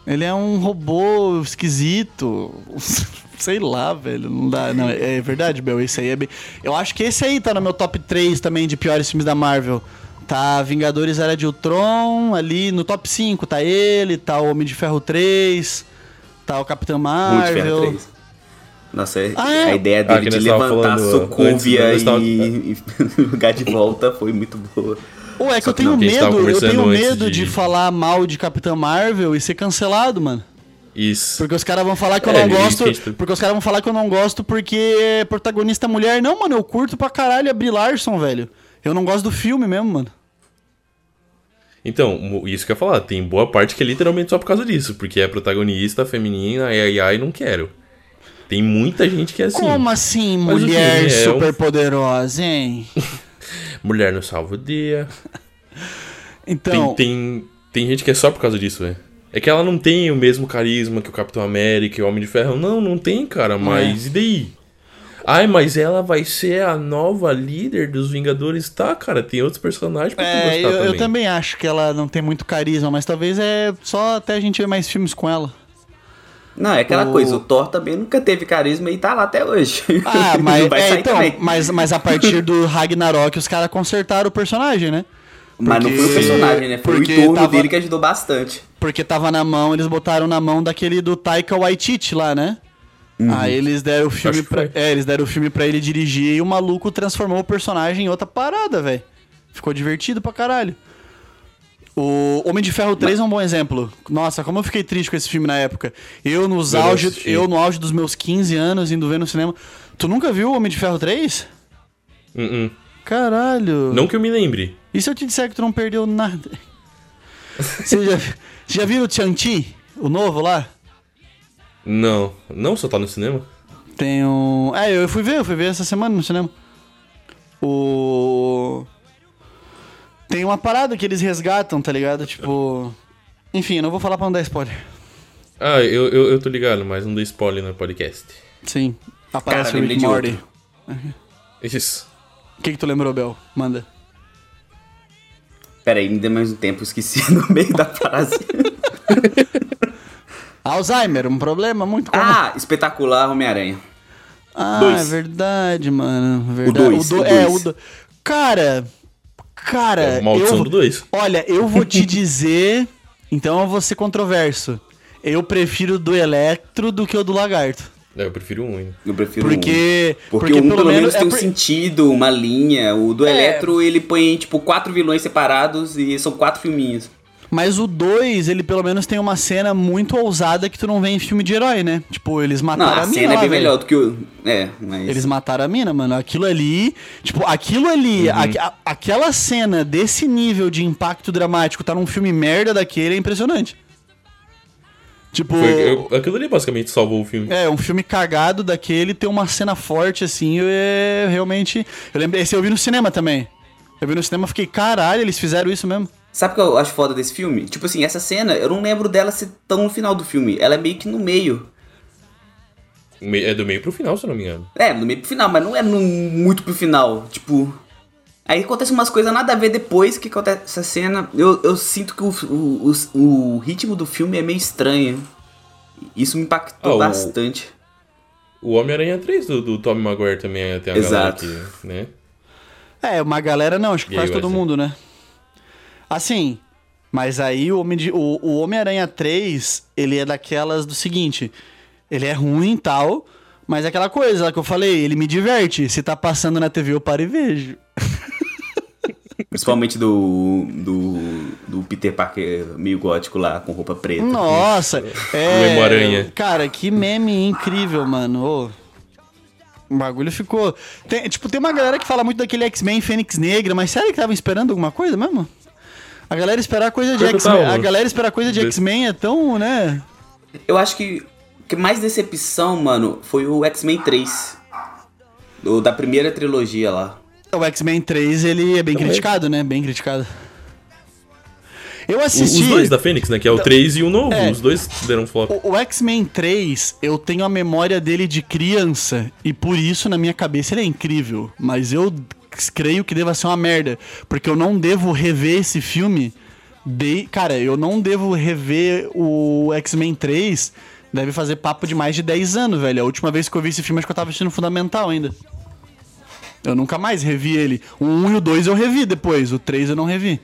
Ele é um robô esquisito. Sei lá, velho. Não dá. Não, é é verdade, Bel. Esse aí é bem. Eu acho que esse aí tá no meu top 3 também de piores filmes da Marvel. Tá Vingadores Era de Ultron, ali no top 5 tá ele, tá o Homem de Ferro 3, tá o Capitão Marvel. 3. Nossa, é- Ah, é? a ideia Ah, dele de levantar a antes, nós tava- e, e lugar de volta foi muito boa. Ou é que eu tenho não, medo, eu tenho medo de... de- falar mal de Capitã Marvel e ser cancelado, mano. Isso. Porque os caras vão falar que eu É, não gosto. gente Porque os caras vão falar que eu não gosto porque é protagonista mulher. Não, mano, eu curto pra caralho a Brie Larson, velho. Eu não gosto do filme mesmo, mano. Então, isso que eu ia falar, tem boa parte que é literalmente só por causa disso, porque é protagonista feminina, ai ai ai, não quero. Tem muita gente que é assim. Como assim, Mas mulher filme é um- super poderosa, hein? Mulher não salva o dia. Então, Tem, tem, tem gente que é só por causa disso, é. É que ela não tem o mesmo carisma que o Capitão América e o Homem de Ferro. Não, não tem, cara, mas e daí? Ai, mas ela vai ser a nova líder dos Vingadores. Tá, cara, tem outros personagens pra tu é, gostar eu, eu também. também acho que ela não tem muito carisma, mas talvez é só até a gente ver mais filmes com ela. Não, é aquela O- coisa, o Thor também nunca teve carisma e tá lá até hoje. Ah, mas, é, então, também. mas, mas a partir do Ragnarok os caras consertaram o personagem, né? Mas não foi o porque- personagem, né? Foi o porque entorno tava- dele que ajudou bastante. Porque tava na mão, eles botaram na mão daquele do Taika Waititi lá, né? Aí eles deram o filme pra, é, eles deram o filme pra ele dirigir e o maluco transformou o personagem em outra parada, velho. Ficou divertido pra caralho. O Homem de Ferro 3 é um bom exemplo. Nossa, como eu fiquei triste com esse filme na época. Eu nos Eu auge, assisti. eu no auge dos meus 15 anos indo ver no cinema. Tu nunca viu o Homem de Ferro 3? Hum, hum. Caralho. Não que eu me lembre. E se eu te disser que tu não perdeu nada? Você já, já viram o Chanti? O novo lá? Não. Não, só tá no cinema. Tem um. É, eu fui ver, eu fui ver essa semana no cinema. O. Tem uma parada que eles resgatam, tá ligado? Tipo. Enfim, eu não vou falar pra não dar spoiler. Ah, eu, eu, eu tô ligado, mas não dei spoiler no podcast. Sim. Aparece Cara, o lembrei Rick de Morty. outro. Isso. O que, que tu lembrou, Bel? Manda. Pera aí, me dê mais um tempo, esqueci no meio da frase. Alzheimer, um problema muito comum. ah, espetacular Homem-Aranha. Ah, dois. é verdade, mano. Verdade. dois, do- o É, dois. o do... Cara. Cara. É, maldição eu... do dois. Olha, eu vou te dizer. então eu vou ser controverso. Eu prefiro o do Electro do que o do Lagarto. É, eu prefiro um ainda. Eu prefiro Porque. um. Porque, um pelo menos, é tem um por- sentido, uma linha. O do É. Eletro, ele põe, tipo, quatro vilões separados e são quatro filminhos. Mas o 2, ele pelo menos tem uma cena muito ousada que tu não vê em filme de herói, né? Tipo, eles Não, mataram a a mina. cena é bem velho. melhor do que o... É, mas... Eles mataram a mina, mano. Aquilo ali. Tipo, aquilo ali. Uhum. aque- a- aquela cena desse nível de impacto dramático tá num filme merda daquele é impressionante. Tipo, Foi, eu- aquilo ali basicamente salvou o filme. é, um filme cagado daquele ter uma cena forte assim, é realmente. Eu lembrei, esse eu vi no cinema também. Eu vi no cinema e fiquei, caralho, eles fizeram isso mesmo. Sabe o que eu acho foda desse filme? Tipo assim, essa cena, eu não lembro dela ser tão no final do filme. Ela é meio que no meio. Me- É do meio pro final, se eu não me engano. É, no meio pro final, mas não é no- muito pro final. Tipo. Aí acontece umas coisas nada a ver depois que acontece essa cena. Eu, eu sinto que o, o, o, o ritmo do filme é meio estranho. Isso me impactou Ah, bastante. O Homem-Aranha 3 do, do Tobey Maguire também tem a Exato. galera que, né? É, uma galera não, acho que E quase aí, todo mundo, né? Assim, mas aí o Homem de- o, o Homem-Aranha 3, ele é daquelas do seguinte, ele é ruim e tal, mas é aquela coisa lá que eu falei, ele me diverte. Se tá passando na TV, eu paro e vejo. Principalmente do, do, do Peter Parker meio gótico lá, com roupa preta. Nossa, é. Emo-aranha. Cara, que meme incrível, mano. O bagulho ficou. Tem, tipo, tem uma galera que fala muito daquele X-Men Fênix Negra, mas sério que tava esperando alguma coisa mesmo? A galera esperar coisa de X-Men. tava. A galera esperar coisa de X-Men é tão, né? Eu acho que o que mais decepção, mano, foi o X-Men 3. Do, da primeira trilogia lá. O X-Men 3, ele é bem Também. criticado, né? Bem criticado. Eu O- assisti. Os dois da Fênix, né? Que é o 3 e o novo. É. Os dois deram flop. O, o X-Men 3, eu tenho a memória dele de criança. E por isso, na minha cabeça, ele é incrível. Mas eu creio que deva ser uma merda. Porque eu não devo rever esse filme. De... Cara, eu não devo rever o X-Men 3. Deve fazer papo de mais de 10 anos, velho. A última vez que eu vi esse filme, acho que eu tava assistindo Fundamental ainda. Eu nunca mais revi ele. O 1 e o 2 eu revi depois. O 3 eu não revi.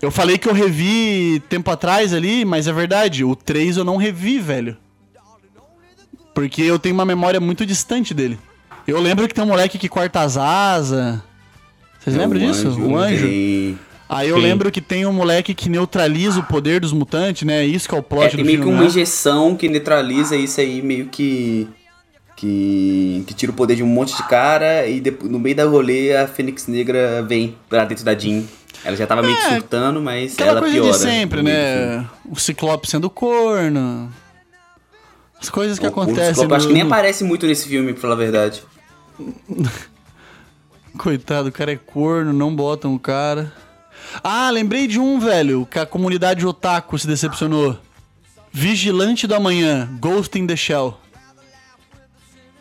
Eu falei que eu revi tempo atrás ali, mas é verdade. O 3 eu não revi, velho. Porque eu tenho uma memória muito distante dele. Eu lembro que tem um moleque que corta as asas. Vocês lembram O disso? o anjo. tem- Aí eu Sim. lembro que tem um moleque que neutraliza o poder dos mutantes, né? Isso que é o plot É, do tem meio que uma né? injeção que neutraliza isso aí, meio que. Que, que tira o poder de um monte de cara e depo- no meio da rolê a Fênix Negra vem pra dentro da Jean. Ela já tava meio que É, surtando, mas ela coisa piora. de sempre, né? O Ciclope sendo corno. As coisas que O- o acontecem. Ciclope acho no- que nem aparece muito nesse filme, pra falar a verdade. Coitado, o cara é corno, não botam o cara. Ah, lembrei de um, velho, que a comunidade otaku se decepcionou. Vigilante do Amanhã, Ghost in the Shell.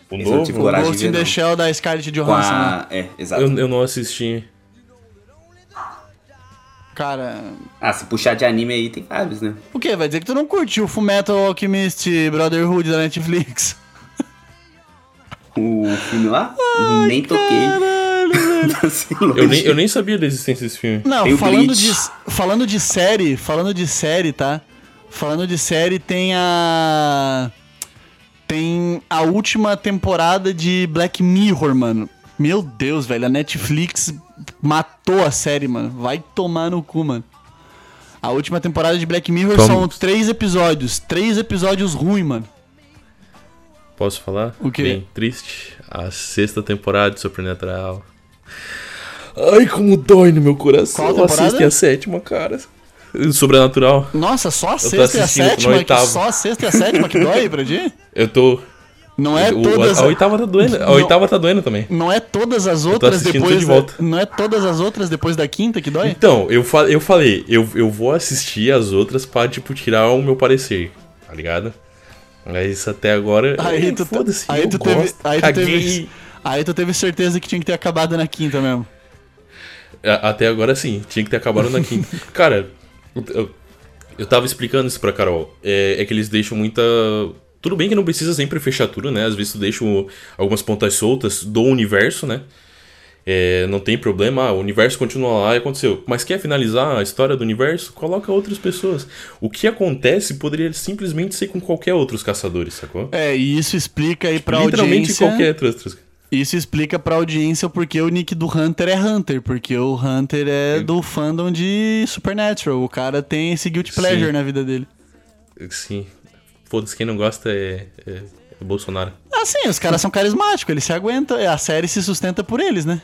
O Esse tive novo? coragem de Ghost in the não. Shell da Scarlett Johansson. né? a... É, exato. Eu, eu não assisti. Cara, Ah, se puxar de anime aí, tem vários, né? o que? Vai dizer que tu não curtiu o Fullmetal Alchemist Brotherhood da Netflix? O filme lá, nem toquei. Caralho. Assim, Eu nem, eu nem sabia da existência desse filme. Não, Tem falando de, falando de série, falando de série, tá? Falando de série, tem a. Tem a última temporada de Black Mirror, mano. Meu Deus, velho, a Netflix matou a série, mano. Vai tomar no cu, mano. A última temporada de Black Mirror são três episódios. Três episódios ruins, mano. Posso falar? O quê? Bem triste. A sexta temporada de Supernatural. Ai, como dói no meu coração. Qual a sexta e a sétima, cara. Sobrenatural. Nossa, só a sexta e a sétima. Que, só a sexta e a sétima que dói pra ti? Eu tô. Não é o- todas. a, a oitava tá doendo. A Não. oitava tá doendo também. Não é todas as outras depois. de volta. Não é todas as outras depois da quinta que dói? Então, eu, fa eu falei, eu, eu vou assistir as outras pra, tipo, tirar o meu parecer, tá ligado? Mas até agora. Aí é, tu, foda-se, aí eu tu teve, gosto, aí tu teve, aí tu teve certeza que tinha que ter acabado na quinta mesmo. A- Até agora sim, tinha que ter acabado na quinta. Cara, eu, eu tava explicando isso pra Carol. É, é que eles deixam muita. Tudo bem que não precisa sempre fechar tudo, né? Às vezes tu deixa algumas pontas soltas do universo, né? É, não tem problema, ah, o universo continua lá e aconteceu. Mas quer finalizar a história do universo? Coloca outras pessoas. O que acontece poderia simplesmente ser com qualquer outros caçadores, sacou? É, e isso explica aí pra Literalmente audiência. qualquer outro. Isso explica pra audiência porque o nick do Hunter é Hunter, porque o Hunter é Sim. do fandom de Supernatural. O cara tem esse guilty pleasure Sim. na vida dele. Sim. Foda-se, quem não gosta é, é, é Bolsonaro. Ah, sim, os caras são carismáticos, eles se aguentam, a série se sustenta por eles, né?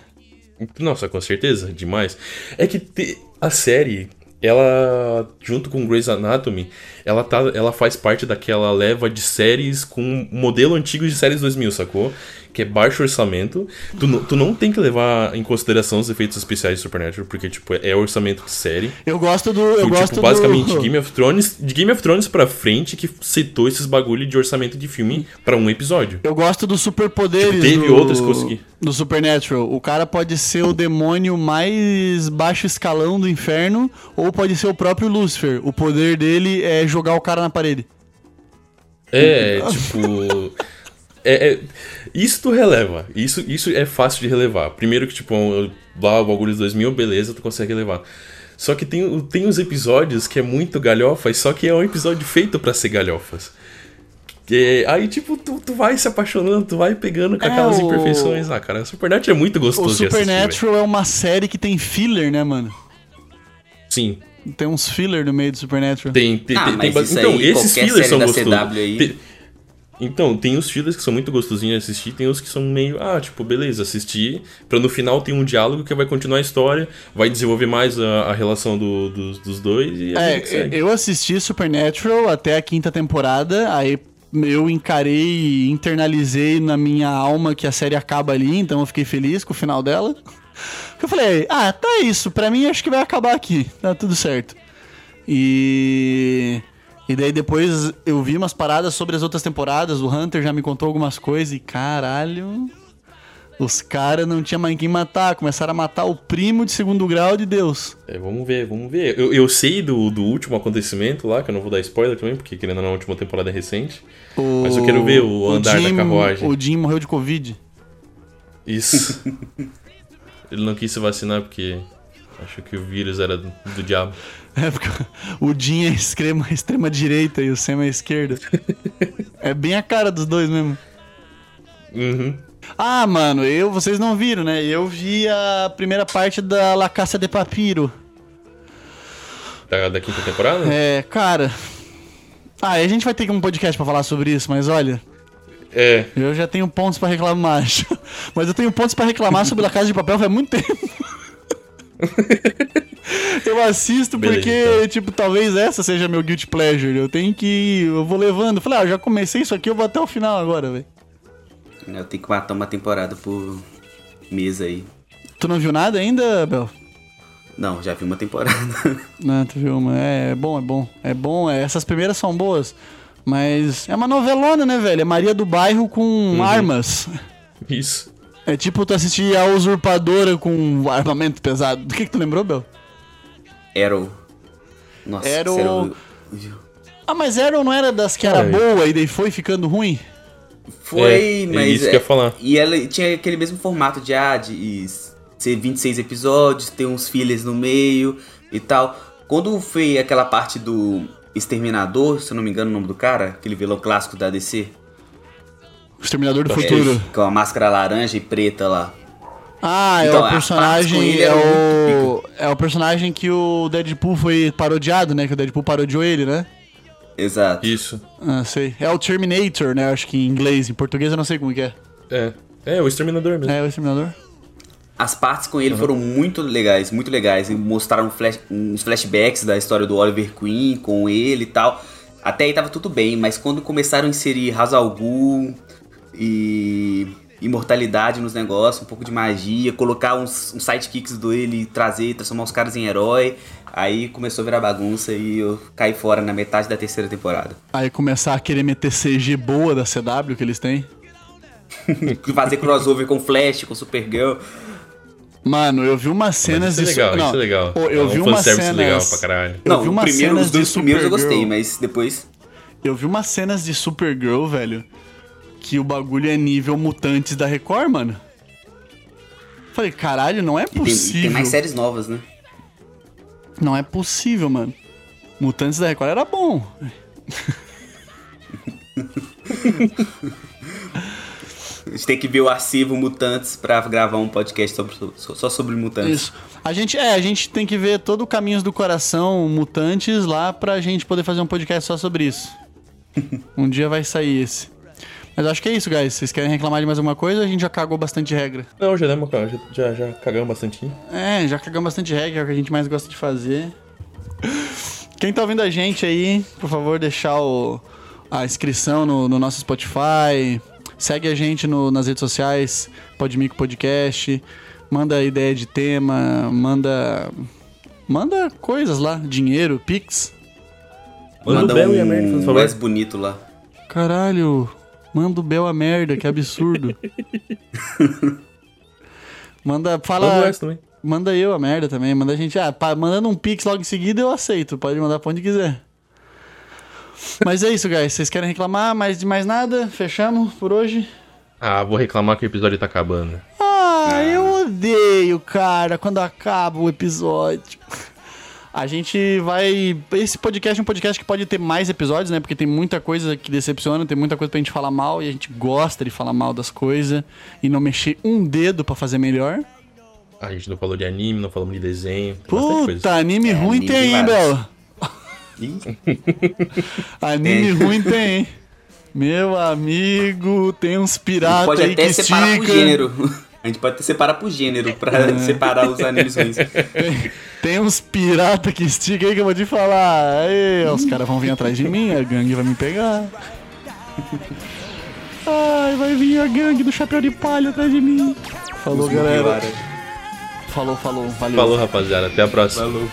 Nossa, com certeza, demais. É que te- a série, ela, junto com Grey's Anatomy, ela, tá, ela faz parte daquela leva de séries com modelo antigo de séries 2000, sacou? Que é baixo orçamento. Tu, não- tu não tem que levar em consideração os efeitos especiais de Supernatural, porque, tipo, é orçamento de série. Eu gosto do. Eu Foi, gosto tipo, basicamente, do... Game of Thrones, de Game of Thrones pra frente, que citou esses bagulho de orçamento de filme pra um episódio. Eu gosto dos superpoderes. Tipo, teve do, outras que consegui. Do Supernatural. O cara pode ser o demônio mais baixo escalão do inferno, ou pode ser o próprio Lucifer. O poder dele é jogar o cara na parede. É, tipo. É, é- isso tu releva. Isso, isso é fácil de relevar. Primeiro que, tipo, lá o bagulho dos 2000, beleza, tu consegue relevar. Só que tem, o- tem uns episódios que é muito galhofa, só que é um episódio feito pra ser galhofas. Que, aí, tipo, tu, tu vai se apaixonando, tu vai pegando com É, aquelas o- imperfeições. Ah, cara, Supernatural é muito O gostoso de assistir. Supernatural é uma série que tem filler, né, mano? Sim, Tem uns filler no meio do Supernatural. Tem, tem, Ah, tem, ba- isso então, aí, esses fillers série são gostosos. Aí. Tem- Então, tem os fillers que são muito gostosinhos de assistir, tem os que são meio, ah, tipo, beleza, assistir, pra no final ter um diálogo que vai continuar a história, vai desenvolver mais a, a relação do- dos, dos dois e é, eu assisti Supernatural até a quinta temporada, aí eu encarei e internalizei na minha alma que a série acaba ali, então eu fiquei feliz com o final dela. Eu falei, ah, tá isso, pra mim acho que vai acabar aqui, tá tudo certo. E. E daí depois eu vi umas paradas sobre as outras temporadas, o Hunter já me contou algumas coisas e caralho. Os caras não tinha mais quem matar, começaram a matar o primo de segundo grau de Deus. É, vamos ver, vamos ver. Eu, eu sei do, do último acontecimento lá, que eu não vou dar spoiler também, porque querendo ou não, a última temporada é recente. O- Mas eu quero ver o andar da carruagem. O Jim morreu de Covid. Isso. Ele não quis se vacinar porque achou que o vírus era do, do diabo. É porque o Jim é extrema, extrema direita e o Sam é esquerda. é bem a cara dos dois mesmo. Uhum. Ah, mano, eu, vocês não viram, né? Eu vi a primeira parte da La Caça de Papiro. Da, da quinta temporada? É, cara. Ah, a gente vai ter um podcast pra falar sobre isso, mas olha, É. eu já tenho pontos pra reclamar. Mas eu tenho pontos pra reclamar sobre La Casa de Papel faz muito tempo. Eu assisto Beleza, porque, então. tipo, talvez essa seja meu guilty pleasure. Eu tenho que. Eu vou levando. Falei, ah, eu já comecei isso aqui, eu vou até o final agora, velho. Eu tenho que matar uma temporada por mês aí. Tu não viu nada ainda, Bel? Não, já vi uma temporada. Não, tu viu, mas é, é bom, é bom. É bom, é, essas primeiras são boas. Mas é uma novelona, né, velho? É Maria do Bairro com Uhum. armas. Isso. É tipo tu assistir a Usurpadora com armamento pesado. Do que, que tu lembrou, Bel? Arrow. Nossa, Arrow- Arrow... Ah, mas Arrow não era das que era Ai. boa e daí foi ficando ruim? Foi, É, é mas. isso que eu ia falar. E ela tinha aquele mesmo formato de, ah, de ser 26 episódios, ter uns fillers no meio e tal. Quando foi aquela parte do Exterminador, se eu não me engano o nome do cara, aquele vilão clássico da DC, O Exterminador do que Futuro. com a máscara laranja e preta lá. Ah, é Então, o partes com personagem. É o, é o personagem que o Deadpool foi parodiado, né? Que o Deadpool parodiou ele, né? Exato. Isso. Ah, sei. É o Terminator, né? Acho que em inglês. Em português eu não sei como que é. É. É, o Exterminador mesmo. É o Exterminador. As partes com ele foram muito legais, muito legais. E mostraram flash- uns flashbacks da história do Oliver Queen com ele e tal. Até aí tava tudo bem, mas quando começaram a inserir Ra's al Ghul e imortalidade nos negócios, um pouco de magia, colocar uns, uns sidekicks do ele, trazer, transformar os caras em herói, aí começou a virar bagunça e eu caí fora na metade da terceira temporada. Aí começar a querer meter CG boa da CW que eles têm. Fazer crossover com Flash, com Supergirl. Mano, eu vi umas cenas Mas isso é de. legal, não, isso é legal. pô, Eu é um vi umas cenas. legal pra caralho. Eu Não, vi umas primeiro, cenas os dois de primeiros eu gostei, mas depois... Eu vi umas cenas de Supergirl, velho, que o bagulho é nível mutantes da Record, mano. Falei, caralho, não é E tem, possível. tem mais séries novas, né? Não é possível, mano. Mutantes da Record era bom. A gente tem que ver o arquivo Mutantes pra gravar um podcast sobre, só sobre Mutantes. Isso. A gente, é, a gente tem que ver todo o Caminhos do Coração, Mutantes, lá pra gente poder fazer um podcast só sobre isso. um dia vai sair esse. Mas acho que é isso, guys. Vocês querem reclamar de mais alguma coisa? A gente já cagou bastante regra. Não, já demos, já, já, já cagamos bastante. É, já cagamos bastante regra, é o que a gente mais gosta de fazer. Quem tá ouvindo a gente aí, por favor, deixar o, a inscrição no, no nosso Spotify. Segue a gente no- nas redes sociais, Podmico Podcast. Manda ideia de tema, manda. Manda coisas lá, dinheiro, Pix. Manda o Bel e a merda, por um favor. Wes bonito lá. Caralho, manda o Bel a merda, que absurdo. manda, Manda o fala. Wes também. Manda eu a merda também. Manda a gente. Ah, pá, mandando um pix logo em seguida eu aceito. Pode mandar pra onde quiser. Mas é isso, guys. Vocês querem reclamar mais de mais nada? Fechamos por hoje? Ah, vou reclamar que o episódio tá acabando. Ah, eu odeio, cara, quando acaba o episódio. A gente vai. Esse podcast é um podcast que pode ter mais episódios, né? Porque tem muita coisa que decepciona, tem muita coisa pra gente falar mal e a gente gosta de falar mal das coisas e não mexer um dedo pra fazer melhor. A gente não falou de anime, não falamos de desenho. Tem bastante coisa. Puta, anime ruim anime tem, hein. Bel? Anime Tem. ruim tem, hein? Meu amigo, tem uns a gente piratas pode aí até que separar estica. por gênero. A gente pode até separar por gênero pra É. separar os animes ruins. Tem, tem uns pirata que estica aí que eu vou te falar. Aí, os caras vão vir atrás de mim, a gangue vai me pegar. Ai, vai vir a gangue do chapéu de palha atrás de mim. Falou, Os galera. Falou, falou, valeu. Falou, rapaziada. Até a próxima. Falou.